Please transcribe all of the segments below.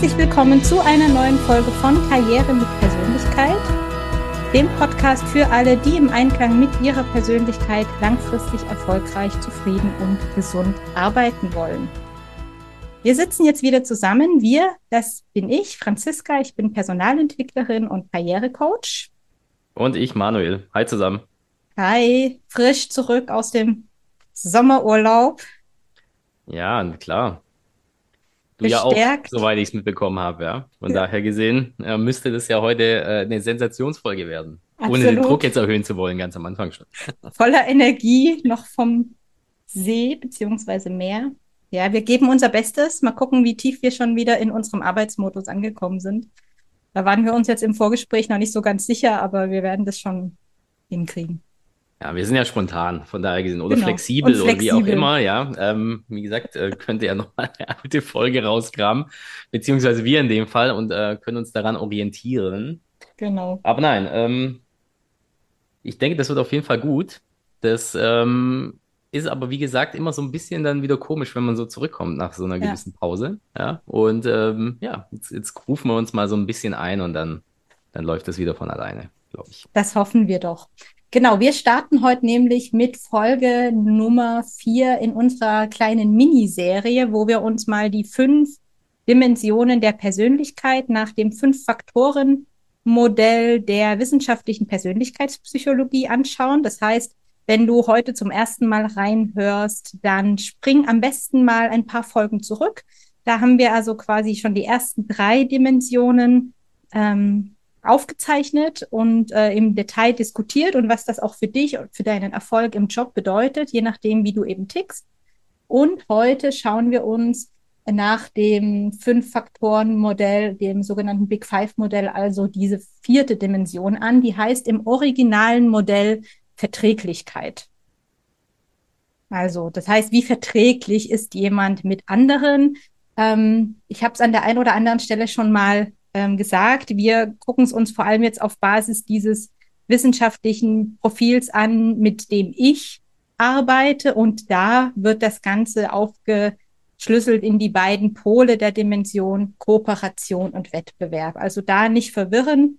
Herzlich willkommen zu einer neuen Folge von Karriere mit Persönlichkeit, dem Podcast für alle, die im Einklang mit ihrer Persönlichkeit langfristig erfolgreich, zufrieden und gesund arbeiten wollen. Wir sitzen jetzt wieder zusammen. Wir, das bin ich, Franziska. Ich bin Personalentwicklerin und Karrierecoach. Und ich, Manuel. Hi zusammen. Hi, frisch zurück aus dem Sommerurlaub. Ja, klar. Du Bestärkt. ja auch, soweit ich es mitbekommen habe, ja. Von ja. daher gesehen äh, müsste das ja heute äh, eine Sensationsfolge werden. Absolut. Ohne den Druck jetzt erhöhen zu wollen, ganz am Anfang schon. Voller Energie noch vom See beziehungsweise Meer. Ja, wir geben unser Bestes. Mal gucken, wie tief wir schon wieder in unserem Arbeitsmodus angekommen sind. Da waren wir uns jetzt im Vorgespräch noch nicht so ganz sicher, aber wir werden das schon hinkriegen. Ja, wir sind ja spontan, von daher gesehen, oder genau. flexibel, flexibel, oder wie auch immer, ja. Ähm, wie gesagt, äh, könnt ihr ja nochmal eine alte Folge rauskramen, beziehungsweise wir in dem Fall und äh, können uns daran orientieren. Genau. Aber nein, ähm, ich denke, das wird auf jeden Fall gut. Das ähm, ist aber, wie gesagt, immer so ein bisschen dann wieder komisch, wenn man so zurückkommt nach so einer ja. gewissen Pause. Ja. Und ähm, ja, jetzt, jetzt rufen wir uns mal so ein bisschen ein und dann, dann läuft das wieder von alleine, glaube ich. Das hoffen wir doch. Genau, wir starten heute nämlich mit Folge Nummer vier in unserer kleinen Miniserie, wo wir uns mal die fünf Dimensionen der Persönlichkeit nach dem Fünf-Faktoren-Modell der wissenschaftlichen Persönlichkeitspsychologie anschauen. Das heißt, wenn du heute zum ersten Mal reinhörst, dann spring am besten mal ein paar Folgen zurück. Da haben wir also quasi schon die ersten drei Dimensionen ähm, aufgezeichnet und äh, im Detail diskutiert und was das auch für dich und für deinen Erfolg im Job bedeutet, je nachdem, wie du eben tickst. Und heute schauen wir uns nach dem Fünf-Faktoren-Modell, dem sogenannten Big Five-Modell, also diese vierte Dimension an, die heißt im originalen Modell Verträglichkeit. Also, das heißt, wie verträglich ist jemand mit anderen? Ähm, ich habe es an der einen oder anderen Stelle schon mal ähm, gesagt. Wir gucken es uns vor allem jetzt auf Basis dieses wissenschaftlichen Profils an, mit dem ich arbeite. Und da wird das Ganze aufgeschlüsselt in die beiden Pole der Dimension Kooperation und Wettbewerb. Also da nicht verwirren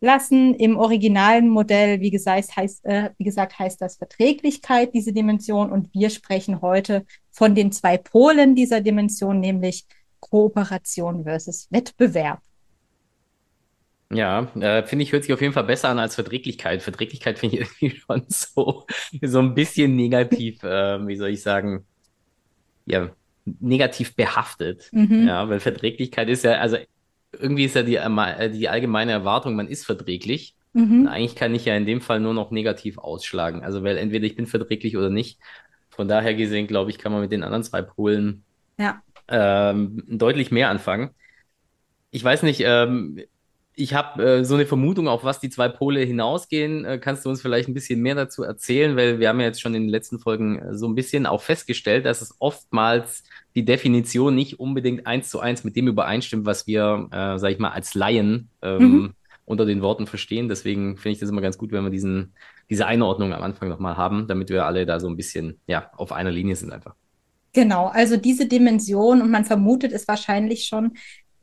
lassen. Im originalen Modell, wie gesagt, heißt, äh, wie gesagt, heißt das Verträglichkeit, diese Dimension. Und wir sprechen heute von den zwei Polen dieser Dimension, nämlich Kooperation versus Wettbewerb. Ja, äh, finde ich, hört sich auf jeden Fall besser an als Verträglichkeit. Verträglichkeit finde ich irgendwie schon so, so ein bisschen negativ, äh, wie soll ich sagen, ja, negativ behaftet. Mhm. Ja, weil Verträglichkeit ist ja, also irgendwie ist ja die, äh, die allgemeine Erwartung, man ist verträglich. Mhm. Eigentlich kann ich ja in dem Fall nur noch negativ ausschlagen. Also, weil entweder ich bin verträglich oder nicht. Von daher gesehen, glaube ich, kann man mit den anderen zwei Polen ja. ähm, deutlich mehr anfangen. Ich weiß nicht, ähm, ich habe äh, so eine Vermutung, auf was die zwei Pole hinausgehen. Äh, kannst du uns vielleicht ein bisschen mehr dazu erzählen? Weil wir haben ja jetzt schon in den letzten Folgen äh, so ein bisschen auch festgestellt, dass es oftmals die Definition nicht unbedingt eins zu eins mit dem übereinstimmt, was wir, äh, sag ich mal, als Laien ähm, mhm. unter den Worten verstehen. Deswegen finde ich das immer ganz gut, wenn wir diesen, diese Einordnung am Anfang nochmal haben, damit wir alle da so ein bisschen ja, auf einer Linie sind einfach. Genau, also diese Dimension, und man vermutet es wahrscheinlich schon,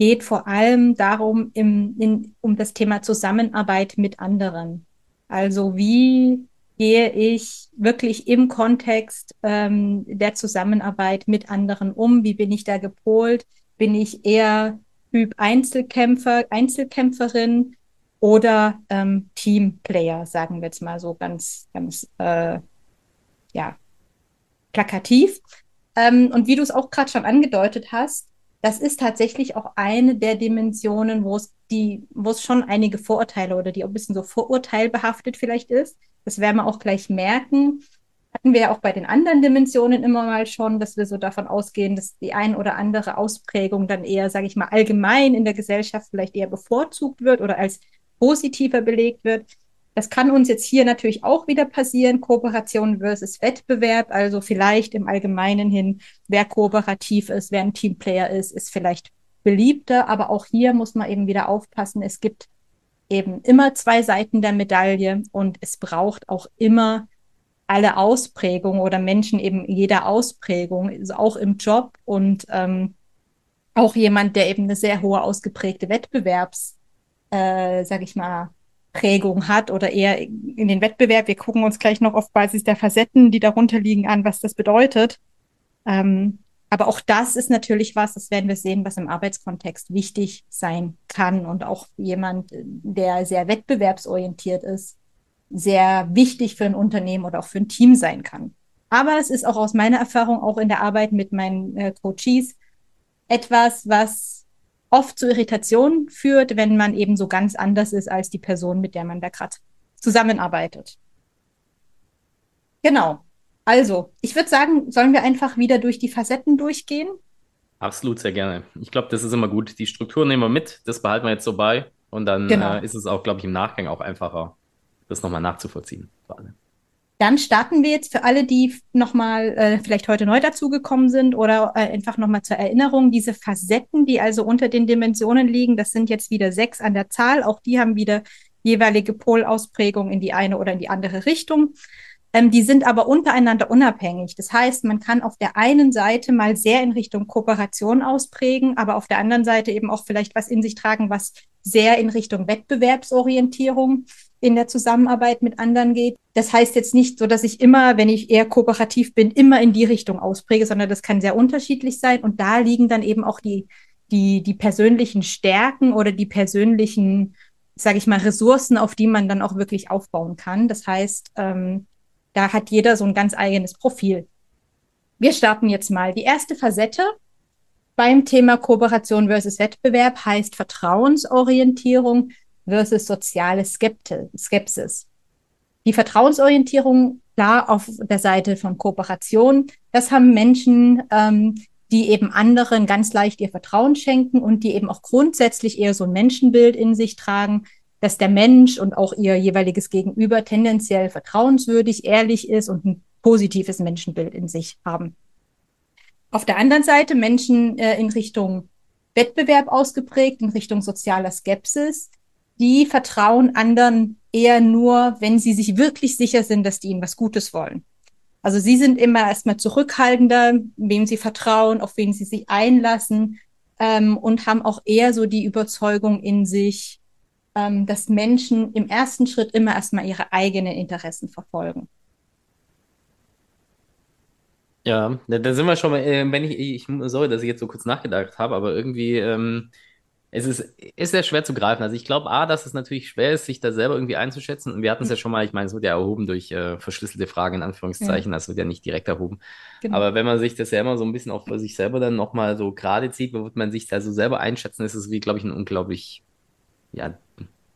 geht vor allem darum, im, in, um das Thema Zusammenarbeit mit anderen. Also wie gehe ich wirklich im Kontext ähm, der Zusammenarbeit mit anderen um? Wie bin ich da gepolt? Bin ich eher Typ Einzelkämpfer, Einzelkämpferin oder ähm, Teamplayer, sagen wir jetzt mal so ganz, ganz äh, ja, plakativ. Ähm, und wie du es auch gerade schon angedeutet hast, das ist tatsächlich auch eine der Dimensionen, wo es die, wo es schon einige Vorurteile oder die auch ein bisschen so vorurteilbehaftet vielleicht ist. Das werden wir auch gleich merken. Hatten wir ja auch bei den anderen Dimensionen immer mal schon, dass wir so davon ausgehen, dass die ein oder andere Ausprägung dann eher, sage ich mal, allgemein in der Gesellschaft vielleicht eher bevorzugt wird oder als positiver belegt wird. Das kann uns jetzt hier natürlich auch wieder passieren, Kooperation versus Wettbewerb. Also vielleicht im Allgemeinen hin, wer kooperativ ist, wer ein Teamplayer ist, ist vielleicht beliebter. Aber auch hier muss man eben wieder aufpassen. Es gibt eben immer zwei Seiten der Medaille und es braucht auch immer alle Ausprägungen oder Menschen eben jeder Ausprägung, also auch im Job. Und ähm, auch jemand, der eben eine sehr hohe ausgeprägte Wettbewerbs, äh, sag ich mal, Prägung hat oder eher in den Wettbewerb. Wir gucken uns gleich noch auf Basis der Facetten, die darunter liegen, an, was das bedeutet. Ähm, aber auch das ist natürlich was, das werden wir sehen, was im Arbeitskontext wichtig sein kann und auch jemand, der sehr wettbewerbsorientiert ist, sehr wichtig für ein Unternehmen oder auch für ein Team sein kann. Aber es ist auch aus meiner Erfahrung auch in der Arbeit mit meinen äh, Coaches etwas, was oft zu Irritationen führt, wenn man eben so ganz anders ist als die Person, mit der man da gerade zusammenarbeitet. Genau. Also, ich würde sagen, sollen wir einfach wieder durch die Facetten durchgehen? Absolut, sehr gerne. Ich glaube, das ist immer gut. Die Struktur nehmen wir mit, das behalten wir jetzt so bei. Und dann genau. äh, ist es auch, glaube ich, im Nachgang auch einfacher, das nochmal nachzuvollziehen. Dann starten wir jetzt für alle, die nochmal äh, vielleicht heute neu dazugekommen sind oder äh, einfach nochmal zur Erinnerung, diese Facetten, die also unter den Dimensionen liegen, das sind jetzt wieder sechs an der Zahl. Auch die haben wieder jeweilige Polausprägung in die eine oder in die andere Richtung. Ähm, die sind aber untereinander unabhängig. Das heißt, man kann auf der einen Seite mal sehr in Richtung Kooperation ausprägen, aber auf der anderen Seite eben auch vielleicht was in sich tragen, was sehr in Richtung Wettbewerbsorientierung in der Zusammenarbeit mit anderen geht. Das heißt jetzt nicht so, dass ich immer, wenn ich eher kooperativ bin, immer in die Richtung auspräge, sondern das kann sehr unterschiedlich sein. Und da liegen dann eben auch die, die, die persönlichen Stärken oder die persönlichen, sage ich mal, Ressourcen, auf die man dann auch wirklich aufbauen kann. Das heißt, ähm, da hat jeder so ein ganz eigenes Profil. Wir starten jetzt mal. Die erste Facette beim Thema Kooperation versus Wettbewerb heißt Vertrauensorientierung versus soziale Skepsis. Die Vertrauensorientierung klar auf der Seite von Kooperation. Das haben Menschen, ähm, die eben anderen ganz leicht ihr Vertrauen schenken und die eben auch grundsätzlich eher so ein Menschenbild in sich tragen, dass der Mensch und auch ihr jeweiliges Gegenüber tendenziell vertrauenswürdig, ehrlich ist und ein positives Menschenbild in sich haben. Auf der anderen Seite Menschen äh, in Richtung Wettbewerb ausgeprägt, in Richtung sozialer Skepsis, die vertrauen anderen eher nur, wenn sie sich wirklich sicher sind, dass die ihnen was Gutes wollen. Also sie sind immer erstmal zurückhaltender, wem sie vertrauen, auf wen sie sich einlassen ähm, und haben auch eher so die Überzeugung in sich, ähm, dass Menschen im ersten Schritt immer erstmal ihre eigenen Interessen verfolgen. Ja, da, sind wir schon mal, äh, wenn ich, ich, sorry, dass ich jetzt so kurz nachgedacht habe, aber irgendwie, ähm, es ist, ist sehr schwer zu greifen. Also ich glaube, A, dass es natürlich schwer ist, sich da selber irgendwie einzuschätzen. Und wir hatten es ja schon mal, ich meine, es wird ja erhoben durch äh, verschlüsselte Fragen, in Anführungszeichen. Ja. Das wird ja nicht direkt erhoben. Genau. Aber wenn man sich das ja immer so ein bisschen auch für sich selber dann nochmal so gerade zieht, wird man sich da so selber einschätzen, ist es wie, glaube ich, ein unglaublich, ja,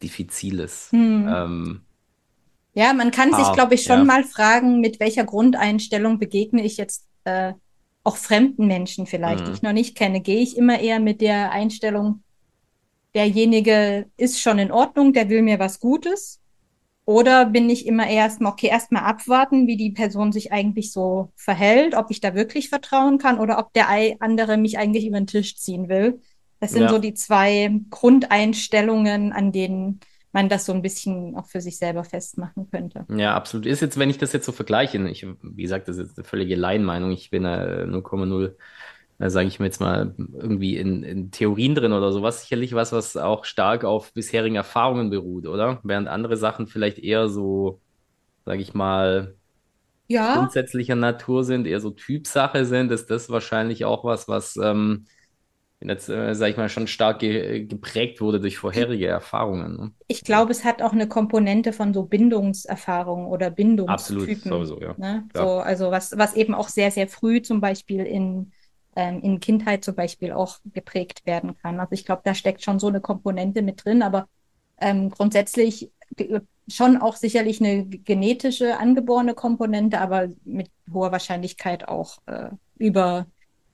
diffiziles. Hm. Ähm, ja, man kann sich, glaube ich, schon ja. mal fragen, mit welcher Grundeinstellung begegne ich jetzt äh, auch fremden Menschen vielleicht, hm. die ich noch nicht kenne. Gehe ich immer eher mit der Einstellung, derjenige ist schon in Ordnung, der will mir was Gutes? Oder bin ich immer erstmal, okay, erstmal abwarten, wie die Person sich eigentlich so verhält, ob ich da wirklich vertrauen kann oder ob der andere mich eigentlich über den Tisch ziehen will. Das sind ja. so die zwei Grundeinstellungen, an denen man das so ein bisschen auch für sich selber festmachen könnte. Ja, absolut. Ist jetzt, wenn ich das jetzt so vergleiche, ich, wie gesagt, das ist jetzt eine völlige Laienmeinung, ich bin äh, 0,0, äh, sage ich mir jetzt mal, irgendwie in, in, Theorien drin oder sowas, sicherlich was, was auch stark auf bisherigen Erfahrungen beruht, oder? Während andere Sachen vielleicht eher so, sage ich mal, ja. grundsätzlicher Natur sind, eher so Typsache sind, ist das wahrscheinlich auch was, was ähm, jetzt, äh, sag ich mal, schon stark ge geprägt wurde durch vorherige Erfahrungen. Ne? Ich glaube, es hat auch eine Komponente von so Bindungserfahrungen oder Bindungstypen. Absolut, sowieso, ja. Ne? So, also was, was eben auch sehr, sehr früh zum Beispiel in, ähm, in Kindheit zum Beispiel auch geprägt werden kann. Also ich glaube, da steckt schon so eine Komponente mit drin, aber ähm, grundsätzlich schon auch sicherlich eine genetische angeborene Komponente, aber mit hoher Wahrscheinlichkeit auch äh, über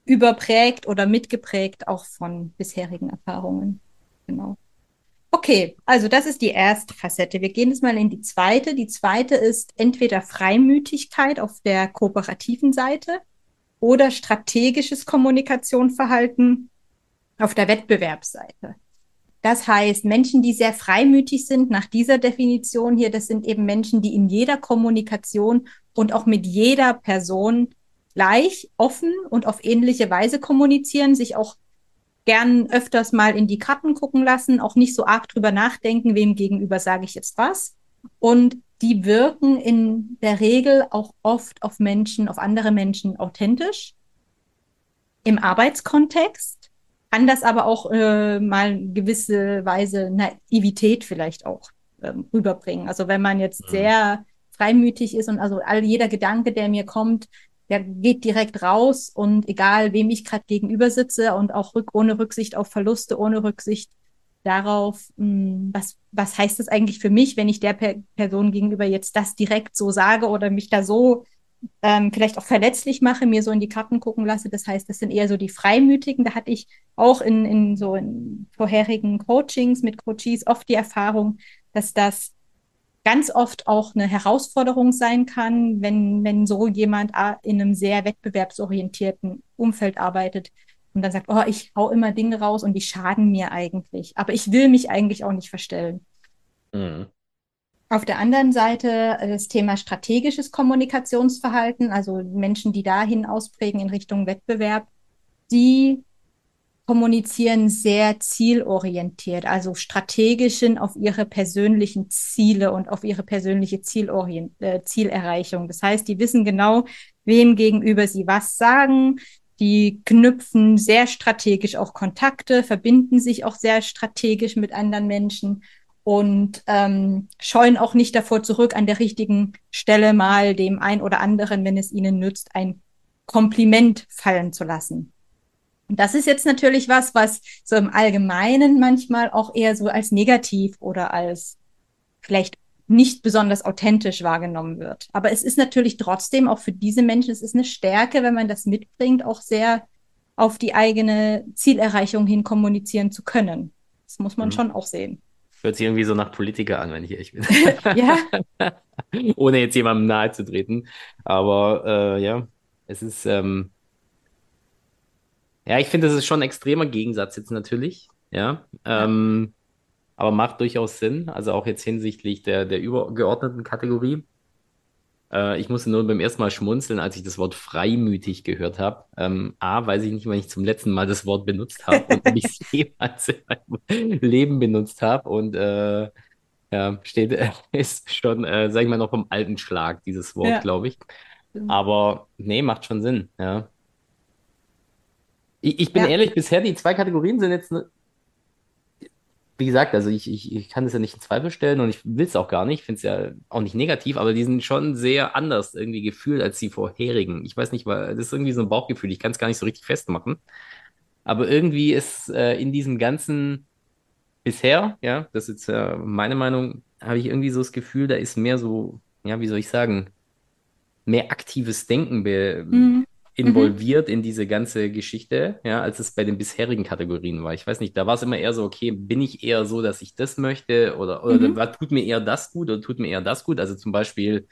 überprägt oder mitgeprägt auch von bisherigen Erfahrungen. Genau. Okay, also das ist die erste Facette. Wir gehen jetzt mal in die zweite. Die zweite ist entweder Freimütigkeit auf der kooperativen Seite oder strategisches Kommunikationsverhalten auf der Wettbewerbsseite. Das heißt, Menschen, die sehr freimütig sind, nach dieser Definition hier, das sind eben Menschen, die in jeder Kommunikation und auch mit jeder Person gleich, offen und auf ähnliche Weise kommunizieren, sich auch gern öfters mal in die Karten gucken lassen, auch nicht so arg drüber nachdenken, wem gegenüber sage ich jetzt was. Und die wirken in der Regel auch oft auf Menschen, auf andere Menschen authentisch. Im Arbeitskontext kann das aber auch äh, mal gewisse Weise Naivität vielleicht auch ähm, rüberbringen. Also wenn man jetzt mhm. sehr freimütig ist und also all jeder Gedanke, der mir kommt, der geht direkt raus und egal, wem ich gerade gegenüber sitze und auch rück, ohne Rücksicht auf Verluste, ohne Rücksicht darauf, mh, hm, was, was heißt das eigentlich für mich, wenn ich der per Person gegenüber jetzt das direkt so sage oder mich da so ähm, vielleicht auch verletzlich mache, mir so in die Karten gucken lasse. Das heißt, das sind eher so die Freimütigen. Da hatte ich auch in, in so in vorherigen Coachings mit Coaches oft die Erfahrung, dass das ganz oft auch eine Herausforderung sein kann, wenn, wenn so jemand in einem sehr wettbewerbsorientierten Umfeld arbeitet und dann sagt, oh, ich hau immer Dinge raus und die schaden mir eigentlich. Aber ich will mich eigentlich auch nicht verstellen. Mhm. Auf der anderen Seite äh, das Thema strategisches Kommunikationsverhalten, also Menschen, die dahin ausprägen in Richtung Wettbewerb, die kommunizieren sehr zielorientiert, also strategischen auf ihre persönlichen Ziele und auf ihre persönliche Zielorient äh, Zielerreichung. Das heißt, die wissen genau, wem gegenüber sie was sagen. Die knüpfen sehr strategisch auch Kontakte, verbinden sich auch sehr strategisch mit anderen Menschen und ähm, scheuen auch nicht davor zurück, an der richtigen Stelle mal dem ein oder anderen, wenn es ihnen nützt, ein Kompliment fallen zu lassen. Und das ist jetzt natürlich was, was so im Allgemeinen manchmal auch eher so als negativ oder als vielleicht nicht besonders authentisch wahrgenommen wird. Aber es ist natürlich trotzdem auch für diese Menschen, es ist eine Stärke, wenn man das mitbringt, auch sehr auf die eigene Zielerreichung hin kommunizieren zu können. Das muss man mhm. schon auch sehen. Hört sich irgendwie so nach Politiker an, wenn ich ehrlich bin. ja. Ohne jetzt jemandem nahe zu treten. Aber äh, ja, es ist, ähm, ja, ich finde, das ist schon ein extremer Gegensatz jetzt natürlich. Ja. Ähm, aber macht durchaus Sinn. Also auch jetzt hinsichtlich der, der übergeordneten Kategorie. Äh, ich musste nur beim ersten Mal schmunzeln, als ich das Wort freimütig gehört habe. Ähm, A, weiß ich nicht, wann ich zum letzten Mal das Wort benutzt habe und ob ich es jemals in meinem Leben benutzt habe. Und äh, ja, steht, äh, ist schon, äh, sag ich mal, noch vom alten Schlag, dieses Wort, ja. glaube ich. Aber nee, macht schon Sinn, ja. Ich, ich bin ja. ehrlich, bisher die zwei Kategorien sind jetzt, ne, wie gesagt, also ich, ich, ich kann das ja nicht in Zweifel stellen und ich will es auch gar nicht, finde es ja auch nicht negativ, aber die sind schon sehr anders irgendwie gefühlt als die vorherigen. Ich weiß nicht, weil das ist irgendwie so ein Bauchgefühl, ich kann es gar nicht so richtig festmachen. Aber irgendwie ist äh, in diesem ganzen bisher, ja, das ist jetzt äh, meine Meinung, habe ich irgendwie so das Gefühl, da ist mehr so, ja, wie soll ich sagen, mehr aktives Denken be mhm. Mhm. involviert mhm. in diese ganze Geschichte, ja, als es bei den bisherigen Kategorien war. Ich weiß nicht, da war es immer eher so, okay, bin ich eher so, dass ich das möchte oder, oder mhm. tut mir eher das gut oder tut mir eher das gut? Also zum Beispiel,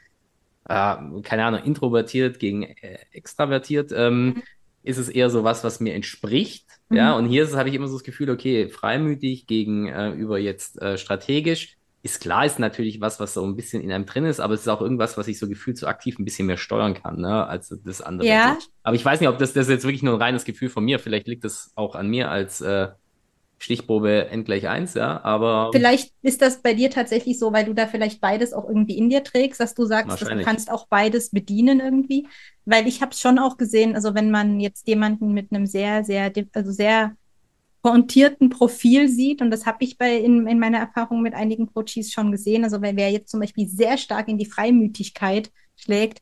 äh, keine Ahnung, introvertiert gegen äh, extravertiert, ähm, mhm. ist es eher so was, was mir entspricht. Ja, mhm. und hier habe ich immer so das Gefühl, okay, freimütig gegenüber äh, jetzt äh, strategisch ist klar, ist natürlich was, was so ein bisschen in einem drin ist, aber es ist auch irgendwas, was ich so gefühlt so aktiv ein bisschen mehr steuern kann, ne, als das andere. Ja. Aber ich weiß nicht, ob das, das jetzt wirklich nur ein reines Gefühl von mir, vielleicht liegt das auch an mir als äh, Stichprobe n gleich eins, ja, aber. Vielleicht ist das bei dir tatsächlich so, weil du da vielleicht beides auch irgendwie in dir trägst, dass du sagst, dass du kannst auch beides bedienen irgendwie. Weil ich habe es schon auch gesehen, also wenn man jetzt jemanden mit einem sehr, sehr, also sehr pointierten Profil sieht. Und das habe ich bei in, in meiner Erfahrung mit einigen Coaches schon gesehen. Also wenn wer jetzt zum Beispiel sehr stark in die Freimütigkeit schlägt,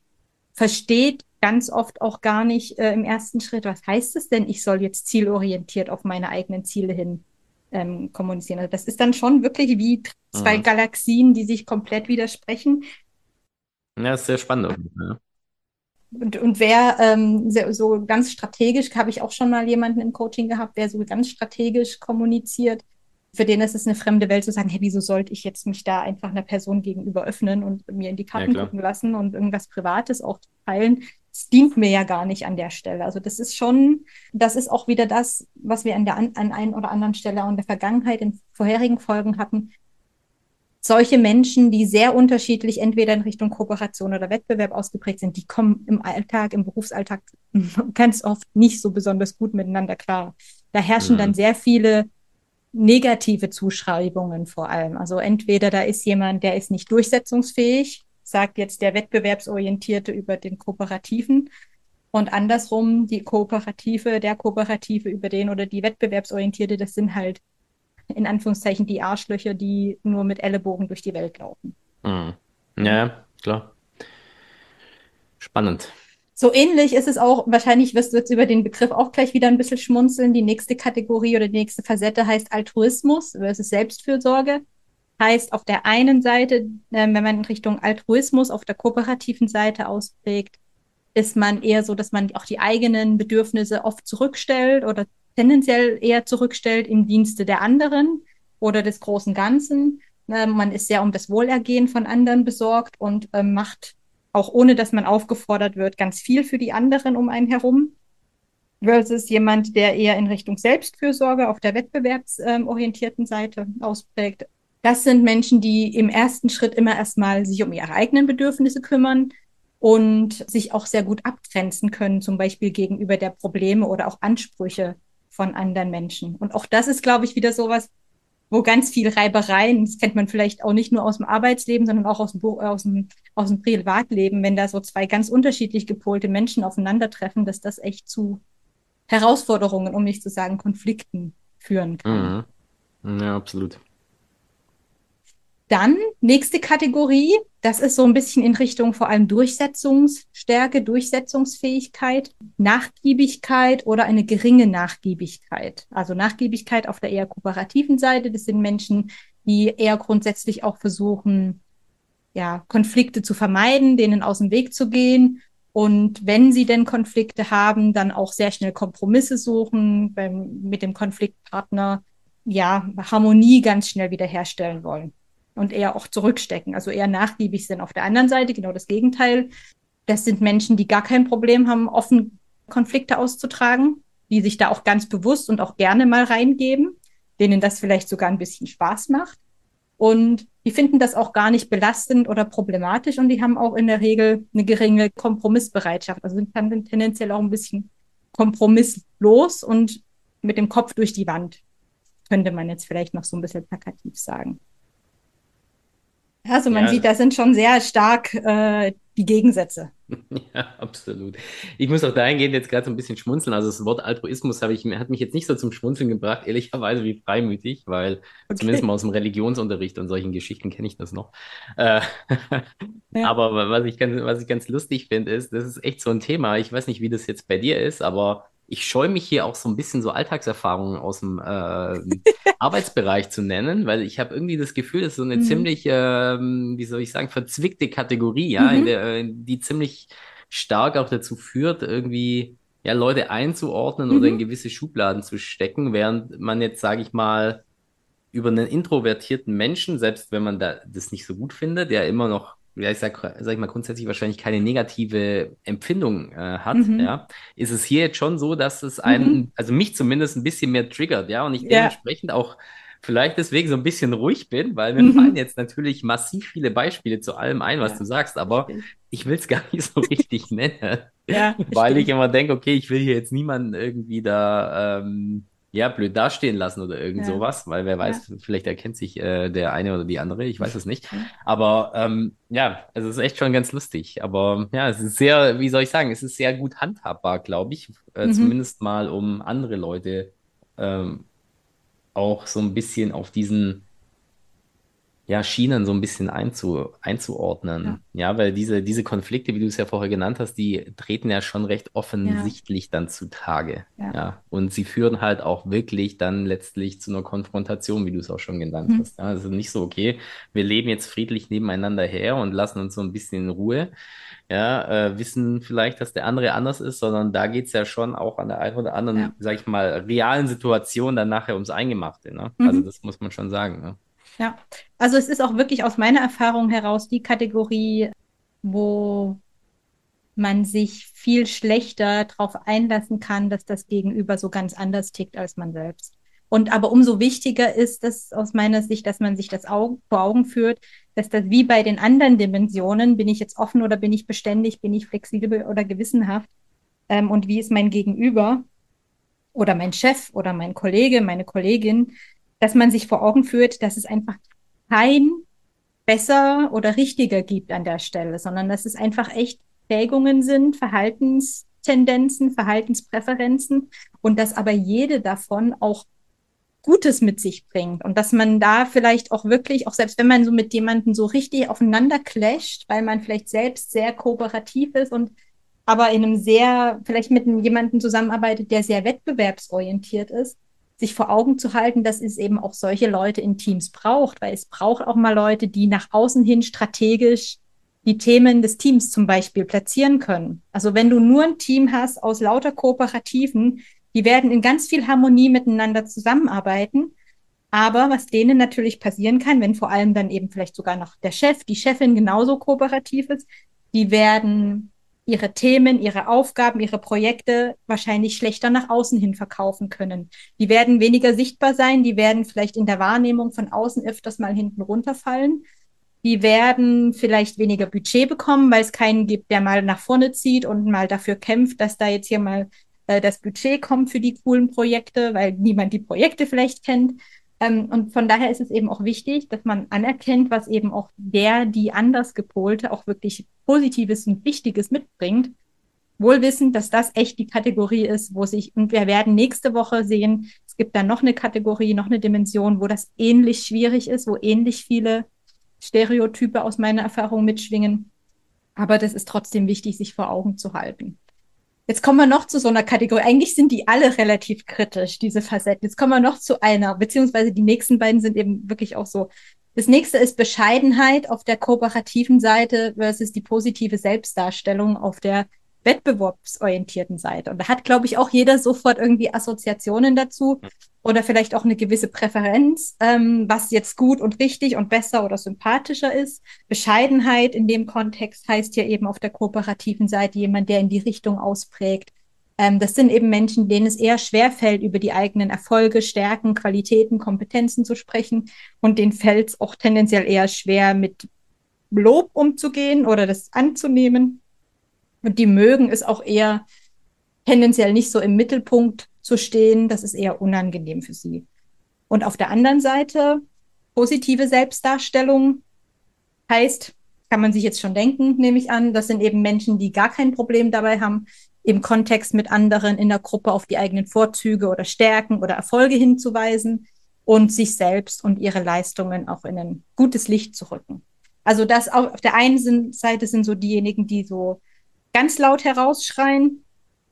versteht ganz oft auch gar nicht äh, im ersten Schritt, was heißt es denn, ich soll jetzt zielorientiert auf meine eigenen Ziele hin ähm, kommunizieren. Also das ist dann schon wirklich wie zwei mhm. Galaxien, die sich komplett widersprechen. Ja, ist sehr spannend. Ja. Und, und wer ähm, so ganz strategisch, habe ich auch schon mal jemanden im Coaching gehabt, der so ganz strategisch kommuniziert, für den ist es eine fremde Welt zu sagen, hey, wieso sollte ich jetzt mich da einfach einer Person gegenüber öffnen und mir in die Karten ja, gucken lassen und irgendwas Privates auch teilen? Das dient mir ja gar nicht an der Stelle. Also das ist schon, das ist auch wieder das, was wir an der an, an einen oder anderen Stelle auch in der Vergangenheit in vorherigen Folgen hatten. Solche Menschen, die sehr unterschiedlich entweder in Richtung Kooperation oder Wettbewerb ausgeprägt sind, die kommen im Alltag, im Berufsalltag ganz oft nicht so besonders gut miteinander klar. Da herrschen mhm. dann sehr viele negative Zuschreibungen vor allem. Also entweder da ist jemand, der ist nicht durchsetzungsfähig, sagt jetzt der Wettbewerbsorientierte über den Kooperativen und andersrum die Kooperative, der Kooperative über den oder die Wettbewerbsorientierte, das sind halt in Anführungszeichen die Arschlöcher, die nur mit Ellenbogen durch die Welt laufen. Mhm. Ja, klar. Spannend. So ähnlich ist es auch, wahrscheinlich wirst du jetzt über den Begriff auch gleich wieder ein bisschen schmunzeln. Die nächste Kategorie oder die nächste Facette heißt Altruismus versus Selbstfürsorge. Heißt auf der einen Seite, äh, wenn man in Richtung Altruismus auf der kooperativen Seite ausprägt, ist man eher so, dass man auch die eigenen Bedürfnisse oft zurückstellt oder tendenziell eher zurückstellt im Dienste der anderen oder des großen Ganzen. Äh, man ist sehr um das Wohlergehen von anderen besorgt und äh, macht auch ohne dass man aufgefordert wird, ganz viel für die anderen um einen herum. Versus jemand, der eher in Richtung Selbstfürsorge auf der wettbewerbsorientierten Seite ausprägt. Das sind Menschen, die im ersten Schritt immer erstmal sich um ihre eigenen Bedürfnisse kümmern und sich auch sehr gut abgrenzen können, zum Beispiel gegenüber der Probleme oder auch Ansprüche von anderen Menschen. Und auch das ist, glaube ich, wieder sowas, wo ganz viel Reibereien, das kennt man vielleicht auch nicht nur aus dem Arbeitsleben, sondern auch aus dem, aus dem, aus dem Privatleben, wenn da so zwei ganz unterschiedlich gepolte Menschen aufeinandertreffen, dass das echt zu Herausforderungen, um nicht zu sagen Konflikten führen kann. Mhm. Ja, absolut. Dann nächste Kategorie, das ist so ein bisschen in Richtung vor allem Durchsetzungsstärke, Durchsetzungsfähigkeit, Nachgiebigkeit oder eine geringe Nachgiebigkeit. Also Nachgiebigkeit auf der eher kooperativen Seite, das sind Menschen, die eher grundsätzlich auch versuchen, ja, Konflikte zu vermeiden, denen aus dem Weg zu gehen. Und wenn sie denn Konflikte haben, dann auch sehr schnell Kompromisse suchen, beim, mit dem Konfliktpartner, ja, Harmonie ganz schnell wiederherstellen wollen und eher auch zurückstecken, also eher nachgiebig sind. Auf der anderen Seite genau das Gegenteil. Das sind Menschen, die gar kein Problem haben, offen Konflikte auszutragen, die sich da auch ganz bewusst und auch gerne mal reingeben, denen das vielleicht sogar ein bisschen Spaß macht. Und die finden das auch gar nicht belastend oder problematisch und die haben auch in der Regel eine geringe Kompromissbereitschaft. Also sind dann tendenziell auch ein bisschen kompromisslos und mit dem Kopf durch die Wand, könnte man jetzt vielleicht noch so ein bisschen plakativ sagen. Also man ja. sieht, da sind schon sehr stark äh, die Gegensätze. Ja, absolut. Ich muss auch dahingehend jetzt gerade so ein bisschen schmunzeln. Also das Wort Altruismus habe ich, hat mich jetzt nicht so zum Schmunzeln gebracht, ehrlicherweise wie freimütig, weil okay. zumindest mal aus dem Religionsunterricht und solchen Geschichten kenne ich das noch. Äh, ja. Aber was ich, ganz, was ich ganz lustig finde, ist, das ist echt so ein Thema. Ich weiß nicht, wie das jetzt bei dir ist, aber ich scheue mich hier auch so ein bisschen so Alltagserfahrungen aus dem äh, Arbeitsbereich zu nennen, weil ich habe irgendwie das Gefühl, das ist so eine mhm. ziemlich, äh, wie soll ich sagen, verzwickte Kategorie, ja, mhm. der, äh, die ziemlich stark auch dazu führt, irgendwie ja Leute einzuordnen mhm. oder in gewisse Schubladen zu stecken, während man jetzt, sage ich mal, über einen introvertierten Menschen, selbst wenn man da das nicht so gut findet, der immer noch ja, ich sag, sag ich mal, grundsätzlich wahrscheinlich keine negative Empfindung äh, hat, mhm. ja, ist es hier jetzt schon so, dass es einen, mhm. also mich zumindest ein bisschen mehr triggert, ja, und ich ja. dementsprechend auch vielleicht deswegen so ein bisschen ruhig bin, weil mir mhm. fallen jetzt natürlich massiv viele Beispiele zu allem ein, was ja, du sagst, aber ich will es gar nicht so richtig nennen, ja, weil ich immer denke, okay, ich will hier jetzt niemanden irgendwie da ähm, ja, blöd dastehen lassen oder irgend ja. sowas, weil wer weiß, ja. vielleicht erkennt sich äh, der eine oder die andere, ich weiß es nicht. Aber ähm, ja, also es ist echt schon ganz lustig. Aber ja, es ist sehr, wie soll ich sagen, es ist sehr gut handhabbar, glaube ich. Äh, mhm. Zumindest mal, um andere Leute ähm, auch so ein bisschen auf diesen ja, Schienen so ein bisschen einzu, einzuordnen. Ja. ja. weil diese, diese Konflikte, wie du es ja vorher genannt hast, die treten ja schon recht offensichtlich ja. dann zutage. Ja. ja. Und sie führen halt auch wirklich dann letztlich zu einer Konfrontation, wie du es auch schon genannt mhm. hast. Ja, also nicht so, okay, wir leben jetzt friedlich nebeneinander her und lassen uns so ein bisschen in Ruhe. Ja, äh, wissen vielleicht, dass der andere anders ist, sondern da geht es ja schon auch an der einen oder anderen, ja. sag ich mal, realen Situation dann nachher ums Eingemachte. Ne? Mhm. Also das muss man schon sagen. Ne? Ja, also es ist auch wirklich aus meiner Erfahrung heraus die Kategorie, wo man sich viel schlechter darauf einlassen kann, dass das Gegenüber so ganz anders tickt als man selbst. Und aber umso wichtiger ist es aus meiner Sicht, dass man sich das Augen, vor Augen führt, dass das wie bei den anderen Dimensionen, bin ich jetzt offen oder bin ich beständig, bin ich flexibel oder gewissenhaft ähm, und wie ist mein Gegenüber oder mein Chef oder mein Kollege, meine Kollegin, dass man sich vor Augen führt, dass es einfach kein besser oder richtiger gibt an der Stelle, sondern dass es einfach echt Prägungen sind, Verhaltenstendenzen, Verhaltenspräferenzen und dass aber jede davon auch Gutes mit sich bringt und dass man da vielleicht auch wirklich, auch selbst wenn man so mit jemandem so richtig aufeinander clasht, weil man vielleicht selbst sehr kooperativ ist und aber in einem sehr, vielleicht mit jemandem zusammenarbeitet, der sehr wettbewerbsorientiert ist, sich vor Augen zu halten, dass es eben auch solche Leute in Teams braucht, weil es braucht auch mal Leute, die nach außen hin strategisch die Themen des Teams zum Beispiel platzieren können. Also wenn du nur ein Team hast aus lauter Kooperativen, die werden in ganz viel Harmonie miteinander zusammenarbeiten. Aber was denen natürlich passieren kann, wenn vor allem dann eben vielleicht sogar noch der Chef, die Chefin genauso kooperativ ist, die werden ihre Themen, ihre Aufgaben, ihre Projekte wahrscheinlich schlechter nach außen hin verkaufen können. Die werden weniger sichtbar sein, die werden vielleicht in der Wahrnehmung von außen öfters mal hinten runterfallen. Die werden vielleicht weniger Budget bekommen, weil es keinen gibt, der mal nach vorne zieht und mal dafür kämpft, dass da jetzt hier mal äh, das Budget kommt für die coolen Projekte, weil niemand die Projekte vielleicht kennt. Ähm, und von daher ist es eben auch wichtig, dass man anerkennt, was eben auch der, die anders gepolte, auch wirklich Positives und Wichtiges mitbringt. Wohl wissend, dass das echt die Kategorie ist, wo sich, und wir werden nächste Woche sehen, es gibt da noch eine Kategorie, noch eine Dimension, wo das ähnlich schwierig ist, wo ähnlich viele Stereotype aus meiner Erfahrung mitschwingen. Aber das ist trotzdem wichtig, sich vor Augen zu halten. Jetzt kommen wir noch zu so einer Kategorie. Eigentlich sind die alle relativ kritisch, diese Facetten. Jetzt kommen wir noch zu einer, beziehungsweise die nächsten beiden sind eben wirklich auch so. Das nächste ist Bescheidenheit auf der kooperativen Seite versus die positive Selbstdarstellung auf der wettbewerbsorientierten Seite. Und da hat, glaube ich, auch jeder sofort irgendwie Assoziationen dazu oder vielleicht auch eine gewisse Präferenz, ähm, was jetzt gut und richtig und besser oder sympathischer ist. Bescheidenheit in dem Kontext heißt ja eben auf der kooperativen Seite jemand, der in die Richtung ausprägt. Ähm, das sind eben Menschen, denen es eher schwerfällt, über die eigenen Erfolge, Stärken, Qualitäten, Kompetenzen zu sprechen und denen fällt es auch tendenziell eher schwer, mit Lob umzugehen oder das anzunehmen. Und die mögen es auch eher tendenziell nicht so im Mittelpunkt zu stehen. Das ist eher unangenehm für sie. Und auf der anderen Seite, positive Selbstdarstellung heißt, kann man sich jetzt schon denken, nehme ich an, das sind eben Menschen, die gar kein Problem dabei haben, im Kontext mit anderen in der Gruppe auf die eigenen Vorzüge oder Stärken oder Erfolge hinzuweisen und sich selbst und ihre Leistungen auch in ein gutes Licht zu rücken. Also das auf der einen Seite sind so diejenigen, die so ganz laut herausschreien,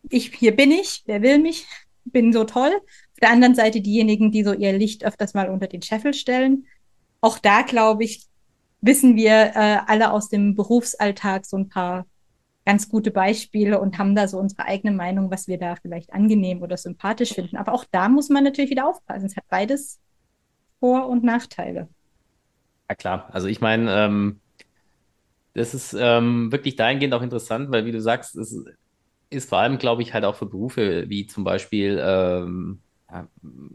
ich, hier bin ich, wer will mich, bin so toll. Auf der anderen Seite diejenigen, die so ihr Licht öfters mal unter den Scheffel stellen. Auch da, glaube ich, wissen wir äh, alle aus dem Berufsalltag so ein paar ganz gute Beispiele und haben da so unsere eigene Meinung, was wir da vielleicht angenehm oder sympathisch finden. Aber auch da muss man natürlich wieder aufpassen. Es hat beides Vor- und Nachteile. Ja klar, also ich meine, ähm, das ist ähm, wirklich dahingehend auch interessant, weil wie du sagst, es ist vor allem, glaube ich, halt auch für Berufe wie zum Beispiel ähm,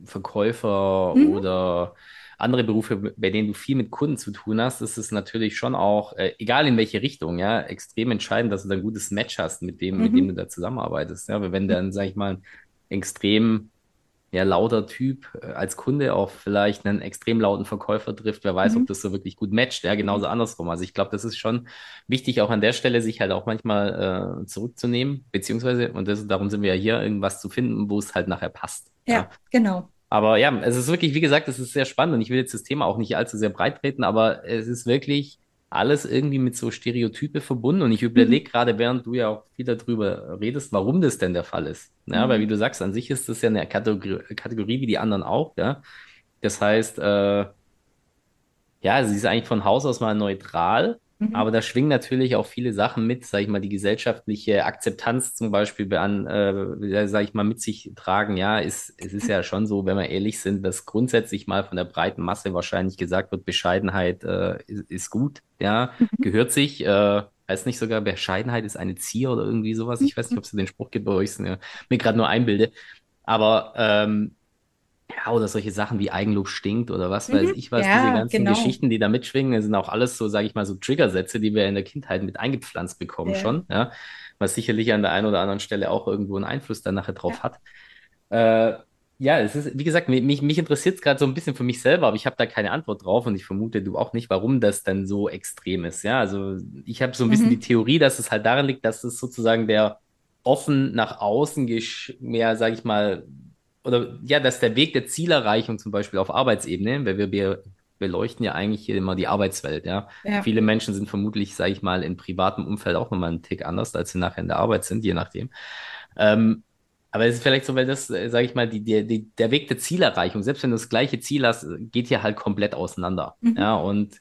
Verkäufer mhm. oder andere Berufe, bei denen du viel mit Kunden zu tun hast, ist es natürlich schon auch, äh, egal in welche Richtung, ja, extrem entscheidend, dass du ein gutes Match hast mit dem, mhm. mit dem du da zusammenarbeitest. Ja, weil wenn dann, sag ich mal, extrem ja, lauter Typ äh, als Kunde auf vielleicht einen extrem lauten Verkäufer trifft, wer weiß, mhm. ob das so wirklich gut matcht. Ja, genauso andersrum. Also ich glaube, das ist schon wichtig, auch an der Stelle sich halt auch manchmal äh, zurückzunehmen, beziehungsweise, und das, darum sind wir ja hier, irgendwas zu finden, wo es halt nachher passt. Ja, ja, genau. Aber ja, es ist wirklich, wie gesagt, es ist sehr spannend und ich will jetzt das Thema auch nicht allzu sehr breit treten, aber es ist wirklich alles irgendwie mit so Stereotype verbunden. Und ich überlege mhm. gerade, während du ja auch viel darüber redest, warum das denn der Fall ist. Ja, mhm. weil wie du sagst, an sich ist das ja eine Kategorie, Kategorie wie die anderen auch. Ja, das heißt, äh, ja, sie ist eigentlich von Haus aus mal neutral. Mhm. Aber da schwingen natürlich auch viele Sachen mit, sage ich mal, die gesellschaftliche Akzeptanz zum Beispiel an, äh, sage ich mal, mit sich tragen. Ja, ist, es ist ja schon so, wenn wir ehrlich sind, dass grundsätzlich mal von der breiten Masse wahrscheinlich gesagt wird, Bescheidenheit äh, ist, ist, gut, ja, mhm. gehört sich. Äh, heißt nicht sogar, Bescheidenheit ist eine Zier oder irgendwie sowas. Ich weiß nicht, ob es den Spruch gibt, wo ich es mir gerade nur einbilde. Aber ähm, Ja, oder solche Sachen wie Eigenlob stinkt oder was weiß mhm. ich was, ja, diese ganzen genau. Geschichten, die da mitschwingen, sind auch alles so, sage ich mal, so Triggersätze, die wir in der Kindheit mit eingepflanzt bekommen ja. schon, ja, was sicherlich an der einen oder anderen Stelle auch irgendwo einen Einfluss dann nachher drauf hat. Äh, ja, es ist, wie gesagt, mich, mich interessiert es gerade so ein bisschen für mich selber, aber ich habe da keine Antwort drauf und ich vermute, du auch nicht, warum das dann so extrem ist. Ja, also ich habe so ein bisschen mhm. die Theorie, dass es halt daran liegt, dass es sozusagen der offen nach außen mehr, sage ich mal, oder ja, dass der Weg der Zielerreichung zum Beispiel auf Arbeitsebene, weil wir, wir beleuchten ja eigentlich hier immer die Arbeitswelt, ja. ja. Viele Menschen sind vermutlich, sage ich mal, im privaten Umfeld auch nochmal einen Tick anders, als sie nachher in der Arbeit sind, je nachdem. Ähm, aber es ist vielleicht so, weil das, äh, sage ich mal, die, die, der Weg der Zielerreichung, selbst wenn du das gleiche Ziel hast, geht hier halt komplett auseinander. Mhm. Ja, und